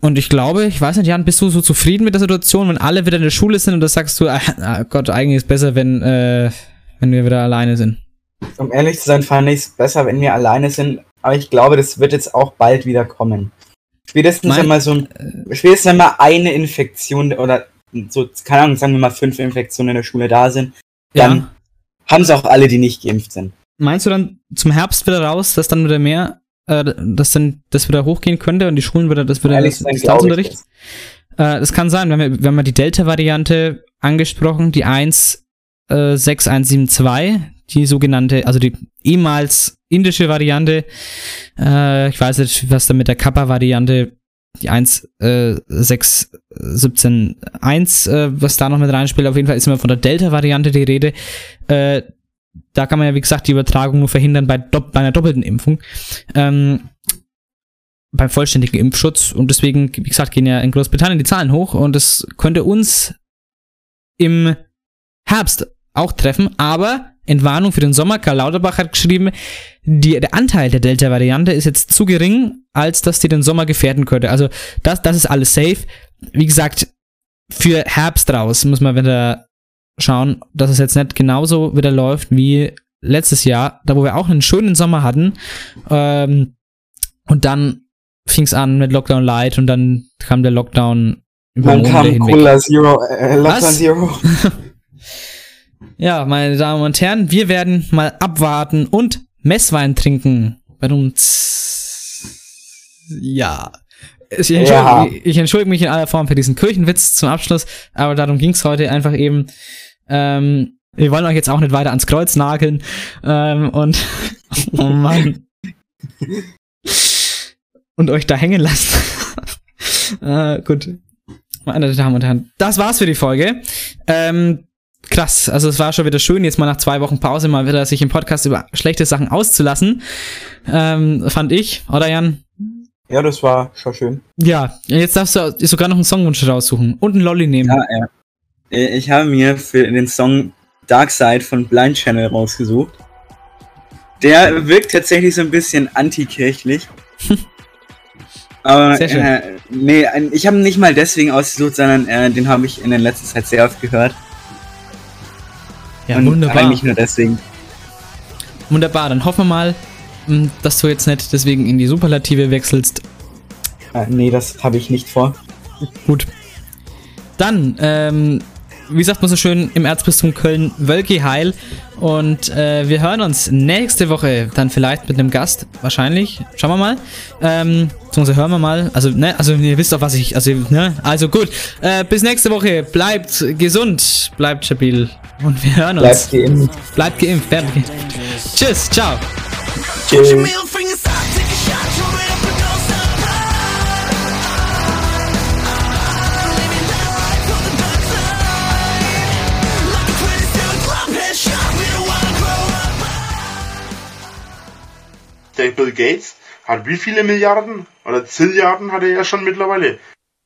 Und ich glaube, ich weiß nicht, Jan, bist du so zufrieden mit der Situation, wenn alle wieder in der Schule sind und da sagst du, ah, Gott, eigentlich ist es besser, wenn, äh, wenn wir wieder alleine sind? Um ehrlich zu sein, fand ich es besser, wenn wir alleine sind. Aber ich glaube, das wird jetzt auch bald wieder kommen. Spätestens, mein, wenn mal so ein, spätestens wenn mal eine Infektion oder so, keine Ahnung, sagen wir mal fünf Infektionen in der Schule da sind, dann Ja. haben es auch alle, die nicht geimpft sind. Meinst du dann zum Herbst wieder raus, dass dann wieder mehr, äh, dass dann das wieder hochgehen könnte und die Schulen wieder, das wieder Ehrlich das Distanzunterricht? glaub Äh, das kann sein, wir haben, ja- wir haben ja die Delta-Variante angesprochen, die 1, äh, 6172, die sogenannte, also die ehemals indische Variante. Äh, ich weiß nicht, was da mit der Kappa-Variante, die 1, äh, 6171, äh, was da noch mit reinspielt. Auf jeden Fall ist immer von der Delta-Variante die Rede. Äh, da kann man ja, wie gesagt, die Übertragung nur verhindern bei, bei einer doppelten Impfung. Ähm, beim vollständigen Impfschutz. Und deswegen, wie gesagt, gehen ja in Großbritannien die Zahlen hoch und es könnte uns im Herbst auch treffen. Aber Entwarnung für den Sommer, Karl Lauterbach hat geschrieben, die, der Anteil der Delta-Variante ist jetzt zu gering, als dass die den Sommer gefährden könnte. Also das, das ist alles safe. Wie gesagt, für Herbst raus muss man wieder schauen, dass es jetzt nicht genauso wieder läuft wie letztes Jahr, da wo wir auch einen schönen Sommer hatten. Ähm, und dann fing es an mit Lockdown Light und dann kam der Lockdown über Dann kam. Cola Zero, äh, Lockdown Was? Zero. Ja, meine Damen und Herren, wir werden mal abwarten und Messwein trinken. Bei uns. Ja. Ich entschuldige, ich entschuldige mich in aller Form für diesen Kirchenwitz zum Abschluss, aber darum ging es heute einfach eben. Ähm, wir wollen euch jetzt auch nicht weiter ans Kreuz nageln. Ähm, und oh Mann. und euch da hängen lassen. äh, gut. Meine Damen und Herren, das war's für die Folge. Ähm, krass, also es war schon wieder schön, jetzt mal nach zwei Wochen Pause mal wieder sich im Podcast über schlechte Sachen auszulassen. Ähm, fand ich, oder Jan? Ja, das war schon schön. Ja, jetzt darfst du sogar noch einen Songwunsch raussuchen und einen Lolli nehmen. Ja, ja. Äh, Ich habe mir für den Song Dark Side von Blind Channel rausgesucht. Der wirkt tatsächlich so ein bisschen antikirchlich. Aber Sehr schön. äh, nee, ich habe ihn nicht mal deswegen ausgesucht, sondern äh, den habe ich in der letzten Zeit sehr oft gehört. Ja, Und wunderbar. Eigentlich nur deswegen. Wunderbar, dann hoffen wir mal, mh, dass du jetzt nicht deswegen in die Superlative wechselst. Äh, nee, das habe ich nicht vor. Gut. Dann, ähm, wie sagt man so schön, im Erzbistum Köln, Wölki heil. Und äh, wir hören uns nächste Woche dann vielleicht mit einem Gast, wahrscheinlich. Schauen wir mal. Ähm, beziehungsweise hören wir mal. Also, ne, also ihr wisst doch, was ich. Also, ne? Also gut. Äh, bis nächste Woche. Bleibt gesund, bleibt stabil. Und wir hören uns. Bleibt geimpft. Bleibt geimpft, bleibt geimpft. Tschüss, ciao. Tschüss. Der Bill Gates hat wie viele Milliarden? Oder Zilliarden hat er ja schon mittlerweile.